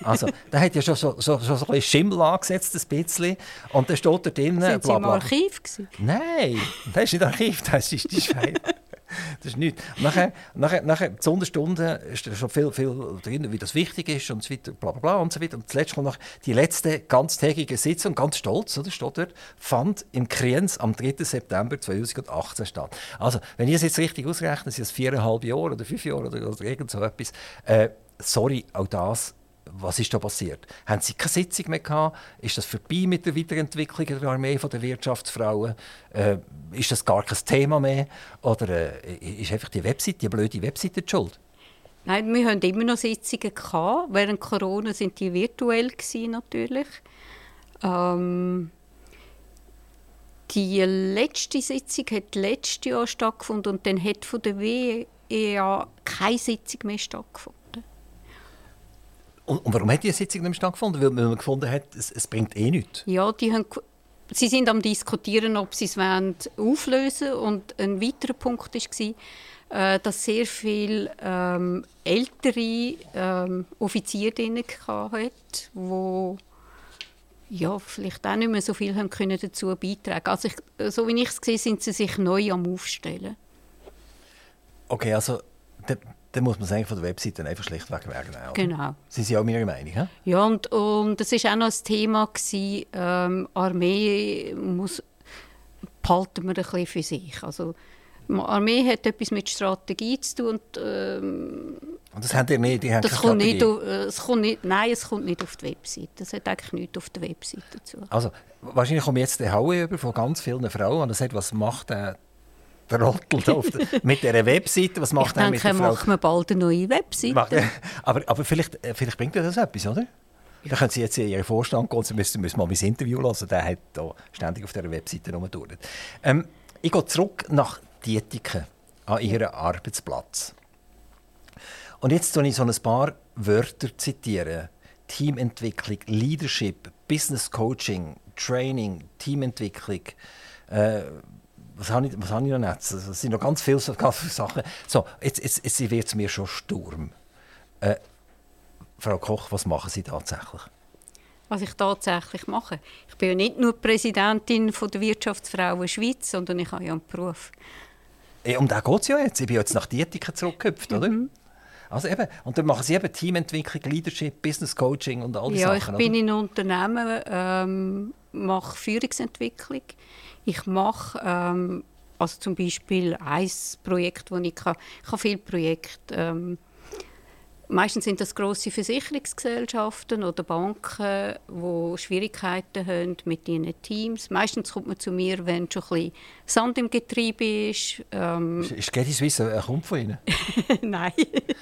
Also, der hat ja schon so, so, so, so ein bisschen Schimmel angesetzt, ein bisschen. Und dann steht da drin, Sind Sie bla im bla. Archiv gewesen? Nein, das ist nicht Archiv, das ist die Schweiz. Das ist nichts. Nachher, nachher, nachher, zu Unterstunden ist schon viel, viel drin, wie das wichtig ist und so weiter, bla bla bla und so weiter. Und zuletzt noch die letzte ganztägige Sitzung, ganz stolz, oder, steht dort, fand in Kriens am 3. September 2018 statt. Also, wenn ich es jetzt richtig ausrechne, sind es viereinhalb Jahre oder fünf Jahre oder, oder irgend so etwas. Äh, sorry, auch das was ist da passiert? Haben Sie keine Sitzung mehr gehabt? Ist das vorbei mit der Weiterentwicklung der Armee von der Wirtschaftsfrauen? Äh, ist das gar kein Thema mehr? Oder äh, ist einfach die Webseite, die blöde Webseite die schuld? Nein, wir haben immer noch Sitzungen gehabt. Während Corona sind die virtuell gewesen, natürlich. Ähm, die letzte Sitzung hat letztes Jahr stattgefunden und dann hat von der WEA keine Sitzung mehr stattgefunden. Und, und warum hat die Sitzung nicht stattgefunden? Weil man gefunden hat, es, es bringt eh nichts. Ja, die haben, sie sind am diskutieren, ob sie es wollen auflösen und ein weiterer Punkt war, äh, dass sehr viele ähm, ältere ähm, Offiziere drin hatten, die ja, vielleicht auch nicht mehr so viel haben können dazu beitragen Also ich, so wie ich es sehe, sind sie sich neu am Aufstellen. Okay, also dann, muss man es eigentlich von der Webseite einfach schlichtweg wegnehmen. oder? Genau. Sie sind auch meiner Meinung, he? Ja, und, und das war auch noch ein Thema, gewesen, ähm, Armee muss, behalten wir ein bisschen für sich. Also, die Armee hat etwas mit Strategie zu tun und ähm, Und das haben die nicht, die das kommt nicht, auf, äh, es kommt nicht, nein, es kommt nicht auf die Webseite. Das hat eigentlich nichts auf der Webseite dazu. Also, wahrscheinlich komme ich jetzt den Haue über von ganz vielen Frauen und er sagt, was macht der, da der, mit dieser Webseite? Was Ich macht er mit denke, der Frau? machen wir bald eine neue Webseite. Aber aber vielleicht, äh, vielleicht bringt das etwas, oder? Dann können Sie jetzt in Ihren Vorstand gehen, Sie müssen, müssen mal mein Interview hören, der hat da ständig auf dieser Webseite rumgedauert. Ähm, ich gehe zurück nach Dietiken, an Ihren Arbeitsplatz. Und jetzt zitiere ich so ein paar Wörter. Zitieren. Teamentwicklung, Leadership, Business Coaching, Training, Teamentwicklung. Äh, was habe ich, was habe ich noch nicht? Das sind noch ganz viele, ganz viele Sachen. So, jetzt, jetzt, jetzt wird es mir schon Sturm. Äh, Frau Koch, was machen Sie tatsächlich? Was ich tatsächlich mache? Ich bin ja nicht nur Präsidentin von der Wirtschaftsfrauen Schweiz, sondern ich habe ja einen Beruf. Ja, um den geht es ja jetzt. Ich bin jetzt nach Dietiken zurückgehüpft, oder? Mhm. Also eben, und dann machen Sie eben Teamentwicklung, Leadership, Business Coaching und all diese ja, Sachen. Ja, ich bin oder? in Unternehmen, ähm, mache Führungsentwicklung. Ich mache ähm, also zum Beispiel ein Projekt, das ich kann. Ich habe viele Projekte. Ähm, Meistens sind das große Versicherungsgesellschaften oder Banken, die Schwierigkeiten haben mit ihren Teams. Meistens kommt man zu mir, wenn schon ein bisschen Sand im Getriebe ist. Ähm ist Getty Suisse ein Kumpel von Ihnen? Nein,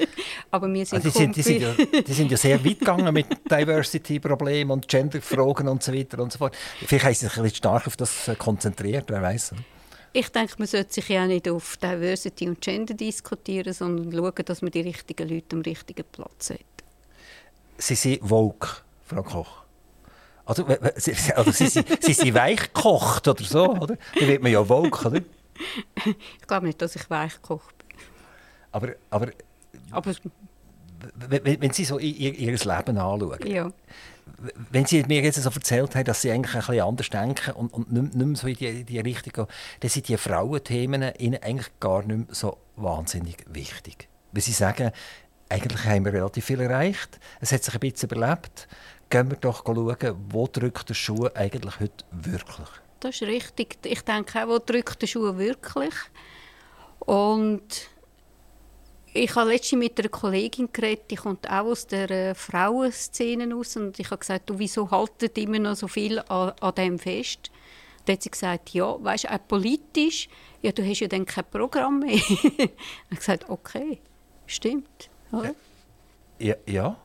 aber wir sind, also die, sind, die, sind ja, die sind ja sehr weit gegangen mit Diversity-Problemen und Gender-Fragen und so weiter und so fort. Vielleicht haben sie sich ein bisschen stark auf das konzentriert, wer weiß. Ich denke, man sollte sich ja nicht auf Diversity und Gender diskutieren, sondern schauen, dass man die richtigen Leute am richtigen Platz hat. Sie sind woke, Frau Koch. Also, Sie, also Sie, Sie, Sie sind weich gekocht oder so, oder? Dann wird man ja woke, oder? Ich glaube nicht, dass ich weich gekocht bin. Aber, aber, aber wenn, wenn Sie so Ihr, Ihr Leben anschauen, ja wenn Sie mir jetzt so erzählt haben, dass Sie eigentlich ein bisschen anders denken und, und nicht, mehr so in die, die Richtung gehen, dann sind die Frauenthemen Ihnen eigentlich gar nicht mehr so wahnsinnig wichtig. Weil Sie sagen, eigentlich haben wir relativ viel erreicht, es hat sich ein bisschen überlebt. Gehen wir doch schauen, wo drückt der Schuh eigentlich heute wirklich? Das ist richtig. Ich denke auch, wo drückt der Schuh wirklich? Und ich habe letztens mit einer Kollegin geredet, die kommt auch aus der äh, Frauenszene aus und ich habe gesagt, du, wieso haltet immer noch so viel an, an dem fest? Dann hat sie gesagt, ja, weißt du, auch politisch, ja, du hast ja dann kein Programm mehr. ich habe gesagt, okay, stimmt. Oder? Ja, ja,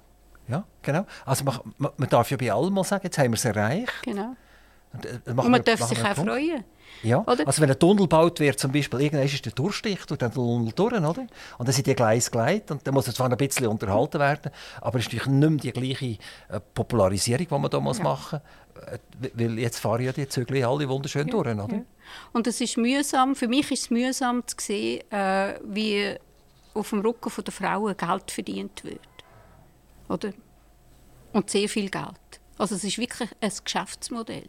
ja, genau. Also man, man, man darf ja bei allem mal sagen, jetzt haben wir es erreicht. Genau. Und, äh, und man wir, darf sich auch freuen. Ja, oder? also wenn ein Tunnel gebaut wird, zum Beispiel, irgendwann ist der Durchstich durch den Tunnel durch, oder? Und dann sind die Gleise geleitet und dann muss es zwar ein bisschen unterhalten werden, aber es ist natürlich nicht mehr die gleiche äh, Popularisierung, die man da muss ja. machen äh, weil jetzt fahren ja die Zügel alle wunderschön ja, durch, oder? Ja. Und es ist mühsam, für mich ist es mühsam zu sehen, wie auf dem Rücken der Frauen Geld verdient wird. Oder? Und sehr viel Geld. Also es ist wirklich ein Geschäftsmodell.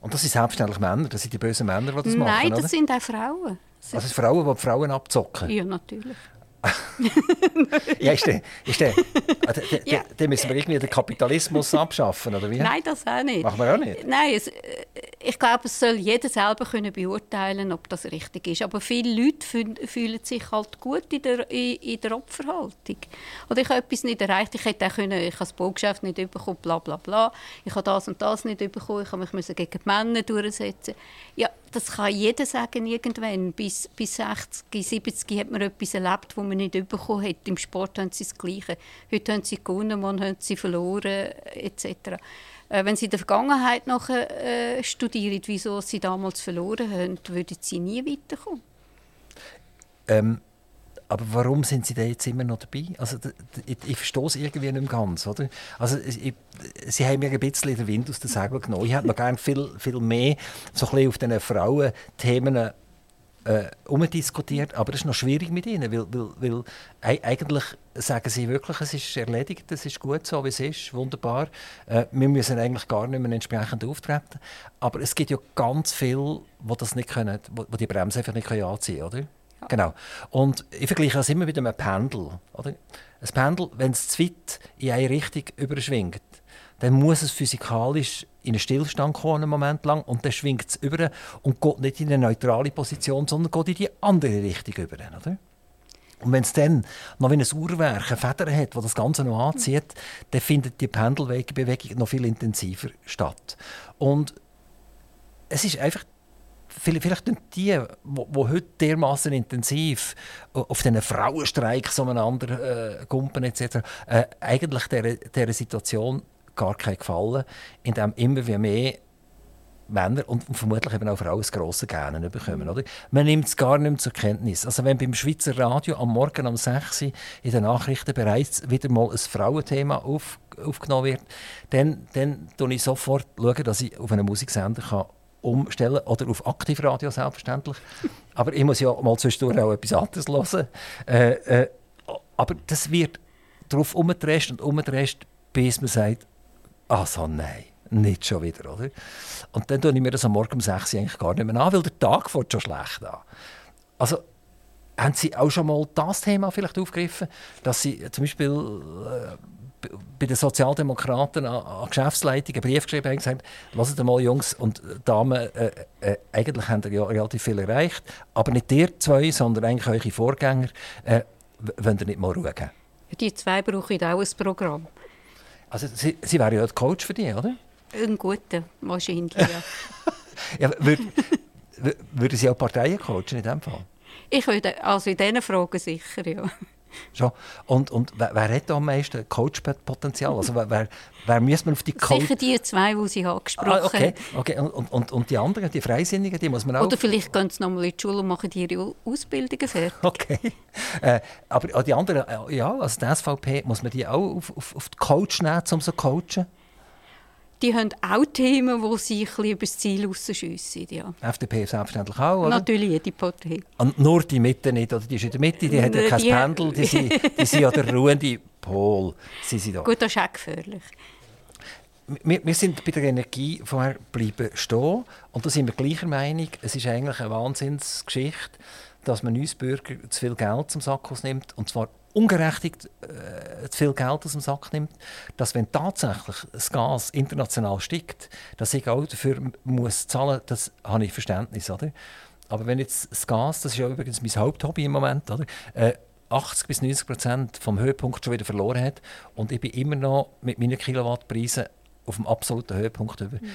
Und das sind selbstverständlich Männer, das sind die bösen Männer, die das Nein, machen, Nein, das oder? sind auch Frauen. Das also Frauen, die, die Frauen abzocken? Ja, natürlich. Ja, ist der, ist der, der, ja. der, müssen wir irgendwie den Kapitalismus abschaffen, oder wie? Nein, das auch nicht. Machen wir auch nicht? Nein, es, ich glaube, es soll jeder selber können beurteilen ob das richtig ist. Aber viele Leute fühlen sich halt gut in der, in, in der Opferhaltung. Oder ich habe etwas nicht erreicht, ich hätte auch können, ich habe das Baugeschäft nicht bekommen, bla bla bla. Ich habe das und das nicht bekommen, ich habe mich gegen die Männer durchsetzen. Ja, das kann jeder sagen irgendwann. Bis, bis 60, 70 hat man etwas erlebt, das man nicht bekommen hat. Im Sport haben sie das Gleiche. Heute haben sie gewonnen, morgen haben sie verloren, etc. Äh, wenn sie in der Vergangenheit noch äh, studieren, wieso sie damals verloren haben, würden sie nie weiterkommen. Ähm, aber warum sind Sie da jetzt immer noch dabei? Also, ich, ich verstehe es irgendwie nicht ganz. Oder? Also, ich, Sie haben mir ein bisschen den Wind aus den Segeln genommen. Ich hätte noch gerne viel, viel mehr so ein auf diesen Frauenthemen äh, umdiskutiert, aber es ist noch schwierig mit ihnen, weil, weil, weil eigentlich sagen sie wirklich, es ist erledigt, es ist gut so, wie es ist, wunderbar. Äh, wir müssen eigentlich gar nicht mehr entsprechend auftreten. Aber es gibt ja ganz viele, die das nicht können, die die Bremse einfach nicht anziehen können, oder? Genau. Und ich vergleiche das immer mit einem Pendel. Oder? Ein Pendel, wenn es zu weit in eine Richtung überschwingt, dann muss es physikalisch in einen Stillstand kommen, einen Moment lang, und dann schwingt es über und geht nicht in eine neutrale Position, sondern geht in die andere Richtung über. Oder? Und wenn es dann noch wie ein Uhrwerk eine Feder hat, das das Ganze noch anzieht, dann findet die Pendelbewegung noch viel intensiver statt. Und es ist einfach vielleicht die, die heute dermaßen intensiv auf diesen Frauenstreiks umeinander äh, gumpen etc., äh, eigentlich dieser, dieser Situation gar keinen Gefallen, indem immer wie mehr Männer und vermutlich eben auch Frauen das grosse Gähnen bekommen. Oder? Man nimmt es gar nicht mehr zur Kenntnis. Also wenn beim Schweizer Radio am Morgen um 6 Uhr in den Nachrichten bereits wieder mal ein Frauenthema auf, aufgenommen wird, dann, dann schaue ich sofort, schauen, dass ich auf einen Musiksender kann umstellen oder auf Aktivradio selbstverständlich. aber ich muss ja mal zwischendurch auch etwas anderes hören. Äh, äh, aber das wird darauf umgedreht und umgedreht, bis man sagt, ah so, nein nicht schon wieder, oder? Und dann tue ich mir das am Morgen um 6 Uhr eigentlich gar nicht mehr an, weil der Tag fängt schon schlecht an. Also, haben Sie auch schon mal das Thema vielleicht aufgegriffen, dass Sie zum Beispiel äh, bei den Sozialdemokraten an, an Geschäftsleitungen einen Brief geschrieben haben und gesagt, lasst mal Jungs und Damen, äh, äh, eigentlich haben ihr ja relativ viel erreicht, aber nicht ihr zwei, sondern eigentlich eure Vorgänger, äh, wollen ihr nicht mal geben? Die zwei brauchen auch ein Programm. Also Sie, Sie wären ja der Coach für die, oder? Ein guter, wahrscheinlich, ja. ja würd, würden Sie auch Parteien coachen in diesem Fall? Ich würde, also in diesen Fragen sicher, ja. Schon. Und, und wer, wer hat da am meisten Coach-Potenzial? Also wer, wer, wer müsste man auf die Coach... Sicher die zwei, die Sie angesprochen ah, okay. okay. Und, und, und die anderen, die Freisinnigen, die muss man auch... Oder vielleicht gehen sie nochmal in die Schule und machen ihre Ausbildungen fertig. Okay. Äh, aber die anderen, äh, ja, also die SVP, muss man die auch auf, auf, auf die Coach nehmen, um so zu coachen? Die haben auch Themen, die sie ein über das Ziel rausschiessen. Ja. FDP selbstverständlich auch, oder? Natürlich, jede Partei. Und nur die Mitte nicht, oder? Die ist in der Mitte, die hat ja kein die Pendel, die sind, die sind ja der ruhende Pol. Sie sind da. Gut, das ist auch gefährlich. Wir, wir, sind bei der Energie vorher bleiben stehen und da sind wir gleicher Meinung, es ist eigentlich eine Wahnsinnsgeschichte, dass man uns Bürger zu viel Geld zum Sack nimmt, und zwar ungerechtigt äh, zu viel Geld aus dem Sack nimmt, dass wenn tatsächlich das Gas international steigt, dass ich auch dafür muss zahlen, das habe ich Verständnis, oder? Aber wenn jetzt das Gas, das ist ja übrigens mein Haupthobby im Moment, oder? Äh, 80 bis 90 Prozent vom Höhepunkt schon wieder verloren hat und ich bin immer noch mit meinen Kilowattpreisen auf dem absoluten Höhepunkt über. Mhm.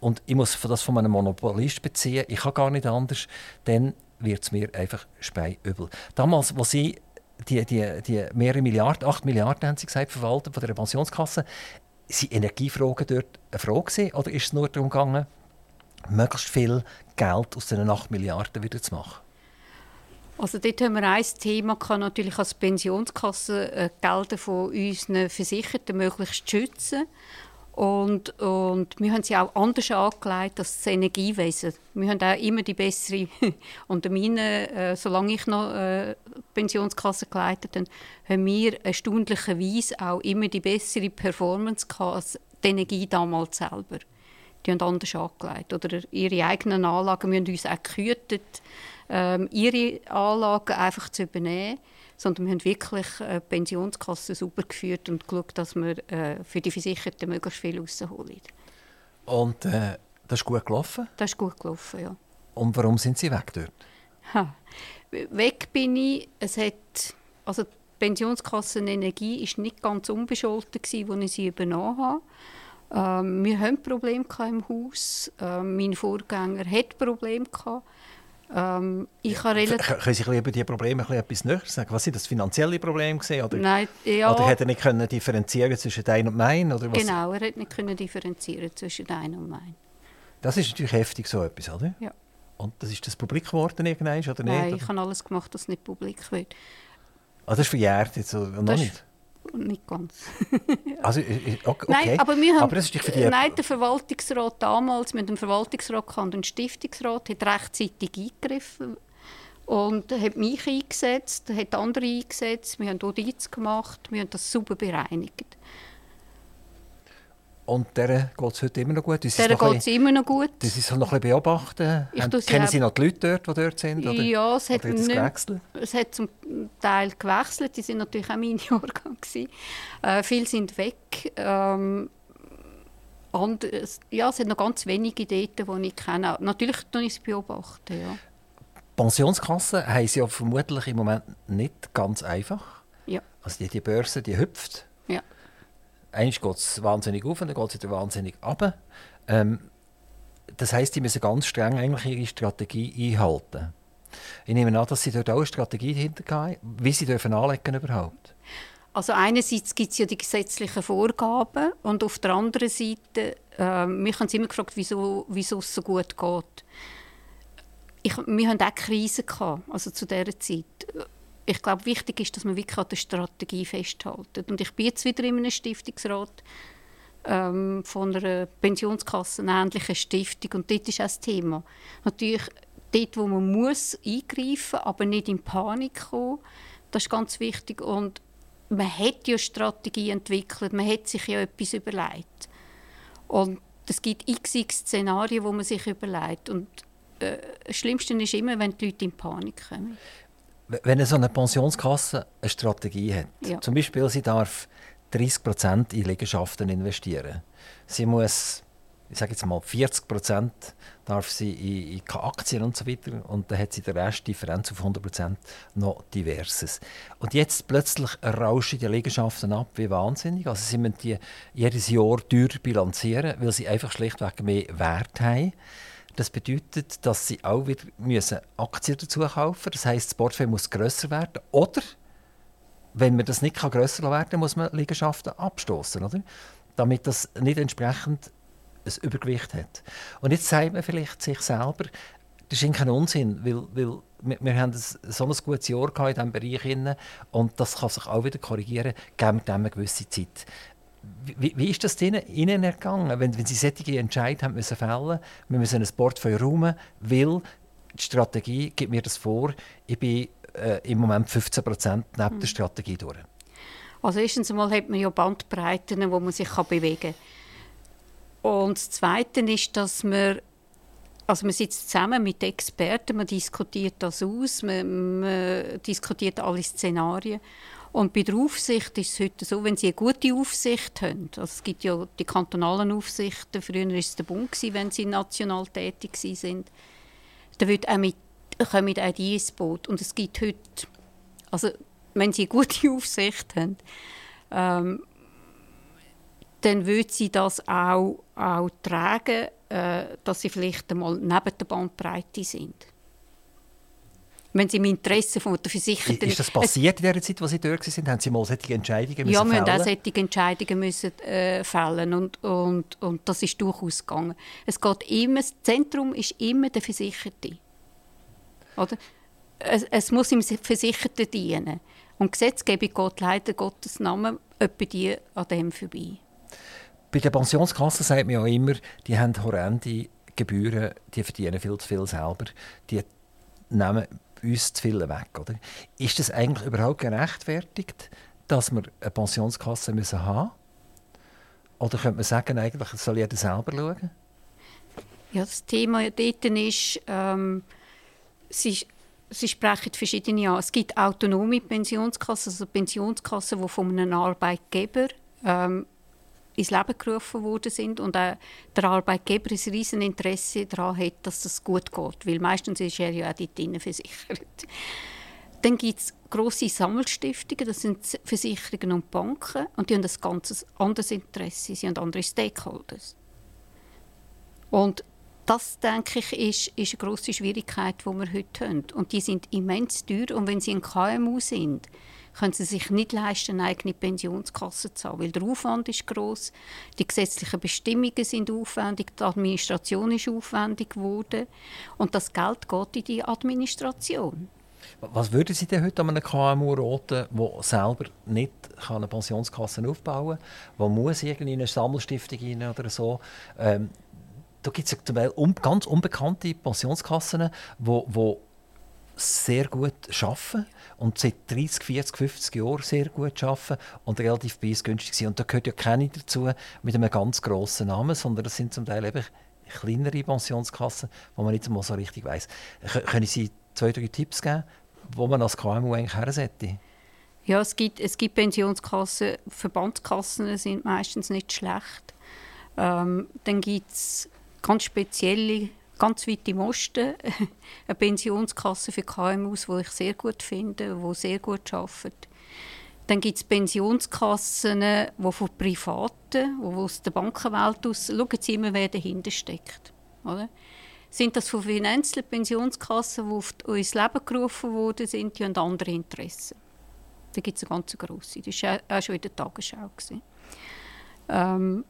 Und ich muss das von einem Monopolist beziehen. Ich kann gar nicht anders, dann wird es mir einfach speiübel. Damals, als sie die, die, die mehrere Milliarden, 8 Milliarden haben sie gesagt, verwaltet von der Pensionskasse. Sind Energiefragen dort eine Frage oder ist es nur darum gegangen, möglichst viel Geld aus diesen 8 Milliarden wieder zu machen? Also dort haben wir ein Thema kann natürlich als Pensionskasse äh, Gelder von unseren Versicherten möglichst schützen. Und, und wir haben sie auch anders angelegt als das Energiewesen. Wir haben auch immer die bessere, unter meinen, äh, solange ich noch äh, Pensionskasse geleitet habe, haben wir erstaunlicherweise auch immer die bessere Performance als die Energie damals selber. Die haben anders angelegt. Oder ihre eigenen Anlagen, wir haben uns auch gehütet, ähm, ihre Anlagen einfach zu übernehmen sondern wir haben wirklich äh, Pensionskassen super geführt und geschaut, dass wir äh, für die Versicherten möglichst viel rausholen. Und äh, das ist gut gelaufen? Das ist gut gelaufen, ja. Und warum sind Sie weg dort? Ha. Weg bin ich, es hat, also die Pensionskassen Energie war nicht ganz unbescholten, als ich sie übernommen habe. Ähm, wir hatten Probleme im Haus. Ähm, mein Vorgänger hatte Probleme. Gehabt. Ähm, ich habe Können Sie über diese Probleme etwas näher sagen? Was sind das finanzielle Probleme gewesen, oder? Nein, ja. Oder hätte er nicht können differenzieren zwischen dein und mein? Oder was? Genau, er hätte nicht können differenzieren zwischen dein und mein. Das ist natürlich heftig, so etwas, oder? Ja. Und das ist das publik geworden irgendwann, oder nicht? Nein, ich habe alles gemacht, dass es nicht publik wird. Ah, das ist verjährt jetzt, noch das nicht? Nicht ganz. also, okay. Nein, aber wir haben, aber das ist für die... Nein, der Verwaltungsrat damals, mit dem Verwaltungsrat und dem Stiftungsrat, hat rechtzeitig eingegriffen und hat mich eingesetzt, hat andere eingesetzt, wir haben Audits gemacht, wir haben das super bereinigt. Und der geht es heute immer noch gut? Der geht es immer noch gut. Das ist noch ein bisschen beobachten. Kennen Sie noch die Leute dort, die dort sind? Oder? Ja, es hat, nicht, es hat zum Teil gewechselt. Die waren natürlich auch meine Jahrgang. Äh, viele sind weg. Ähm, und, ja, es hat noch ganz wenige dort, die ich kenne. Natürlich beobachte ich es beobachten. Ja. Pensionskassen haben sie ja vermutlich im Moment nicht ganz einfach. Ja. Also die, die Börse, die hüpft. Einmal geht es wahnsinnig auf und dann geht es wieder wahnsinnig ab. Ähm, das heisst, die müssen ganz streng eigentlich ihre Strategie einhalten. Ich nehme an, dass Sie dort auch eine Strategie hintergehen wie Sie dürfen anlegen überhaupt? Also einerseits gibt es ja die gesetzlichen Vorgaben und auf der anderen Seite, äh, mich haben sie immer gefragt, wieso, wieso es so gut geht. Ich, wir hatten auch Krisen, also zu dieser Zeit. Ich glaube, wichtig ist, dass man wirklich an der Strategie festhält. Und ich bin jetzt wieder in einem Stiftungsrat ähm, von einer Pensionskasse, eine ähnliche Stiftung, und dort ist auch das Thema. Natürlich dort, wo man muss eingreifen, aber nicht in Panik kommen, das ist ganz wichtig. Und man hat ja Strategie entwickelt, man hat sich ja etwas überlegt. Und es gibt x Szenarien, wo man sich überlegt. Und äh, das Schlimmste ist immer, wenn die Leute in Panik kommen. Wenn so eine Pensionskasse eine Strategie hat, ja. zum Beispiel sie darf 30 Prozent in Liegenschaften investieren, sie muss ich sage jetzt mal 40 Prozent darf sie in, in, Aktien und so weiter und dann hat sie den Rest, Differenz auf 100 Prozent, noch Diverses. Und jetzt plötzlich rauschen die Liegenschaften ab wie wahnsinnig. Also sie müssen die jedes Jahr teuer bilanzieren, weil sie einfach schlichtweg mehr Wert haben. Das bedeutet, dass sie auch wieder müssen Aktien dazu kaufen müssen. Das heißt, das Portfolio muss grösser werden. Oder, wenn man das nicht grösser werden kann, muss man Liegenschaften abstoßen, oder? Damit das nicht entsprechend ein Übergewicht hat. Und jetzt sagt man vielleicht sich selber, das ist kein Unsinn, weil, weil wir, wir haben so ein gutes Jahr in diesem Bereich und das kann sich auch wieder korrigieren, geben wir dem eine gewisse Zeit. Wie, wie ist das Ihnen, Ihnen ergangen, wenn, wenn Sie solche Entscheidungen haben müssen fällen wir müssen ein Portfolio räumen, weil die Strategie gibt mir das vor, ich bin äh, im Moment 15 Prozent neben mhm. der Strategie durch. Also erstens einmal hat man ja Bandbreiten, wo man sich bewegen kann. Und das Zweite ist, dass man also man sitzt zusammen mit Experten, man diskutiert das aus, man, man diskutiert alle Szenarien. Und bei der Aufsicht ist es heute so, wenn Sie eine gute Aufsicht haben, also es gibt ja die kantonalen Aufsichten, früher war es der Bund, wenn Sie national tätig sind, dann wird auch mit, kommen auch die ins Boot. Und es gibt heute, also wenn Sie eine gute Aufsicht haben, ähm, dann würde sie das auch, auch tragen, äh, dass sie vielleicht einmal neben der Bandbreite sind. Wenn sie im Interesse von der Versicherten... Ist das passiert in der Zeit, wo Sie dort waren? Haben Sie mal solche Entscheidungen müssen Ja, wir mussten auch solche Entscheidungen müssen, äh, fällen und, und, und das ist durchaus gegangen. Es geht immer, das Zentrum ist immer der Versicherte. Oder? Es, es muss dem Versicherten dienen. Und Gesetzgebung geht leider Gottes Namen etwa die an dem vorbei. Bei der Pensionskasse sagt man ja immer, die haben horrende Gebühren, die verdienen viel zu viel selber, die nehmen uns zu viel weg. Oder? Ist das eigentlich überhaupt gerechtfertigt, dass wir eine Pensionskasse müssen haben Oder könnte man sagen, eigentlich soll jeder selber schauen? Ja, das Thema dort ist, ähm, sie, sie sprechen verschiedene an. Es gibt autonome Pensionskassen, also Pensionskassen, die von einem Arbeitgeber ähm, ins Leben gerufen worden sind und auch der Arbeitgeber ein riesen Interesse daran hat, dass das gut geht, weil meistens ist er ja auch dort drin versichert. Dann gibt es grosse Sammelstiftungen, das sind Versicherungen und Banken und die haben ein ganz anderes Interesse, sie haben andere Stakeholders. Und das, denke ich, ist, ist eine grosse Schwierigkeit, die wir heute haben. Und die sind immens teuer und wenn sie ein KMU sind, können sie sich nicht leisten, eine eigene Pensionskasse zu haben, weil der Aufwand ist groß, die gesetzlichen Bestimmungen sind aufwendig, die Administration ist aufwendig geworden und das Geld geht in die Administration. Was würden Sie denn heute an einem KMU raten, der selber nicht eine Pensionskasse aufbauen kann, der muss irgendwie in eine Sammelstiftung rein oder so? Ähm, da gibt es Beispiel ganz unbekannte Pensionskassen, die sehr gut arbeiten und seit 30, 40, 50 Jahren sehr gut arbeiten und relativ preisgünstig sind. Und da gehört ja keine dazu mit einem ganz grossen Namen, sondern das sind zum Teil eben kleinere Pensionskassen, wo man nicht einmal so richtig weiß. Können Sie zwei, drei Tipps geben, wo man als KMU eigentlich her sollte? Ja, es gibt, es gibt Pensionskassen, Verbandskassen sind meistens nicht schlecht. Ähm, dann gibt es ganz spezielle ganz weit im Osten eine Pensionskasse für KMUs, die ich sehr gut finde, die sehr gut arbeitet. Dann gibt es Pensionskassen, die von Privaten, die aus der Bankenwelt aus, schauen Sie immer, wer dahinter steckt. Oder? Sind das von finanziellen Pensionskassen, die auf ins Leben gerufen worden sind, die haben andere Interessen. Da gibt es eine ganz grosse. Das war auch schon in der Tagesschau. Ähm,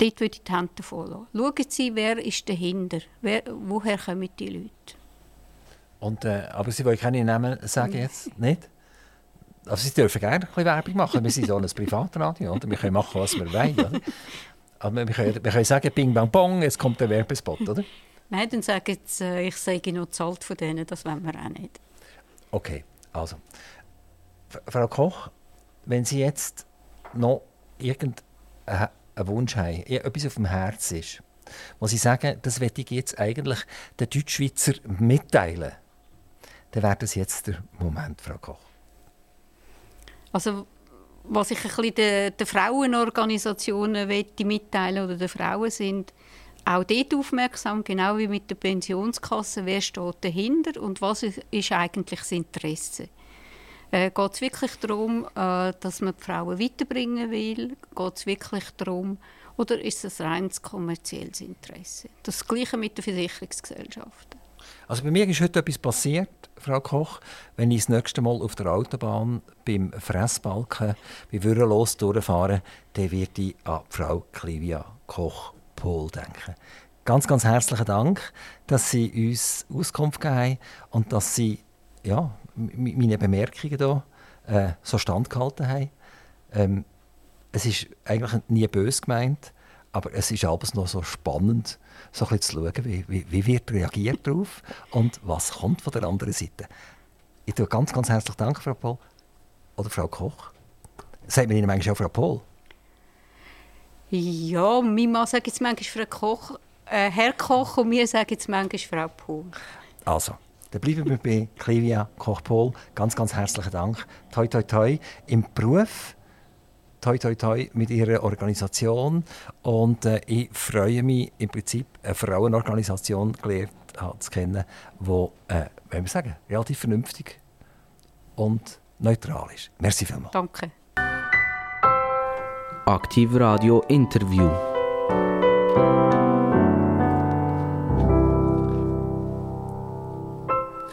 dort würde ich die Hände voll. Schauen Sie, wer ist dahinter? Wer, woher kommen die Leute? Und, äh, aber Sie wollen keine Namen sagen jetzt, nicht? Also Sie dürfen gerne ein bisschen Werbung machen. Wir sind so ein Privatradio, oder? Wir können machen, was wir wollen, oder? Aber wir können, wir können sagen, bing, bang, bong, jetzt kommt der Werbespot, oder? Nein, dann sagen sie, äh, ich sage noch zahlt von denen, das wollen wir auch nicht. Okay, also. Frau Koch, wenn Sie jetzt noch irgendeinen Wunsch haben, etwas auf dem Herzen ist, wo Sie sagen, das werde ich jetzt eigentlich den Deutschschweizer mitteilen, dann wäre das jetzt der Moment, Frau Koch. Also, was ich ein bisschen den, den Frauenorganisationen mitteilen oder den Frauen sind, auch dort aufmerksam, genau wie mit der Pensionskasse, wer steht dahinter und was ist eigentlich das Interesse. Äh, Geht es wirklich darum, äh, dass man die Frauen weiterbringen will? Geht es wirklich darum, oder ist es ein reines kommerzielles Interesse? Das Gleiche mit den Versicherungsgesellschaften. Also bei mir ist heute etwas passiert, Frau Koch. Wenn ich das nächste Mal auf der Autobahn beim Fressbalken bei Würrelos durchfahre, dann werde ich an Frau Clivia Koch-Pohl denken. Ganz, ganz herzlichen Dank, dass Sie uns Auskunft gegeben haben und dass Sie ja, meine Bemerkungen hier äh, so standgehalten haben. Ähm, es ist eigentlich nie böse gemeint, aber es ist alles noch so spannend, so ein zu schauen, wie, wie, wie wird reagiert darauf und was kommt von der anderen Seite. Ich tue ganz, ganz herzlich Dank, Frau Pohl. Oder Frau Koch. Sagt man Ihnen manchmal auch Frau Pohl? Ja, mein Mann sagt jetzt manchmal Frau Koch, äh, Herr Koch und mir sagen jetzt manchmal Frau Pohl. Also, dann bleiben wir bei Clivia Koch-Pohl. Ganz, ganz herzlichen Dank. Toi, toi, toi. Im Beruf toi toi toi mit ihrer Organisation und äh, ich freue mich im Prinzip eine Frauenorganisation gelernt zu kennen, die, äh, wenn wir sagen, relativ vernünftig und neutral ist. Merci vielmals. Danke. Aktiv Radio Interview.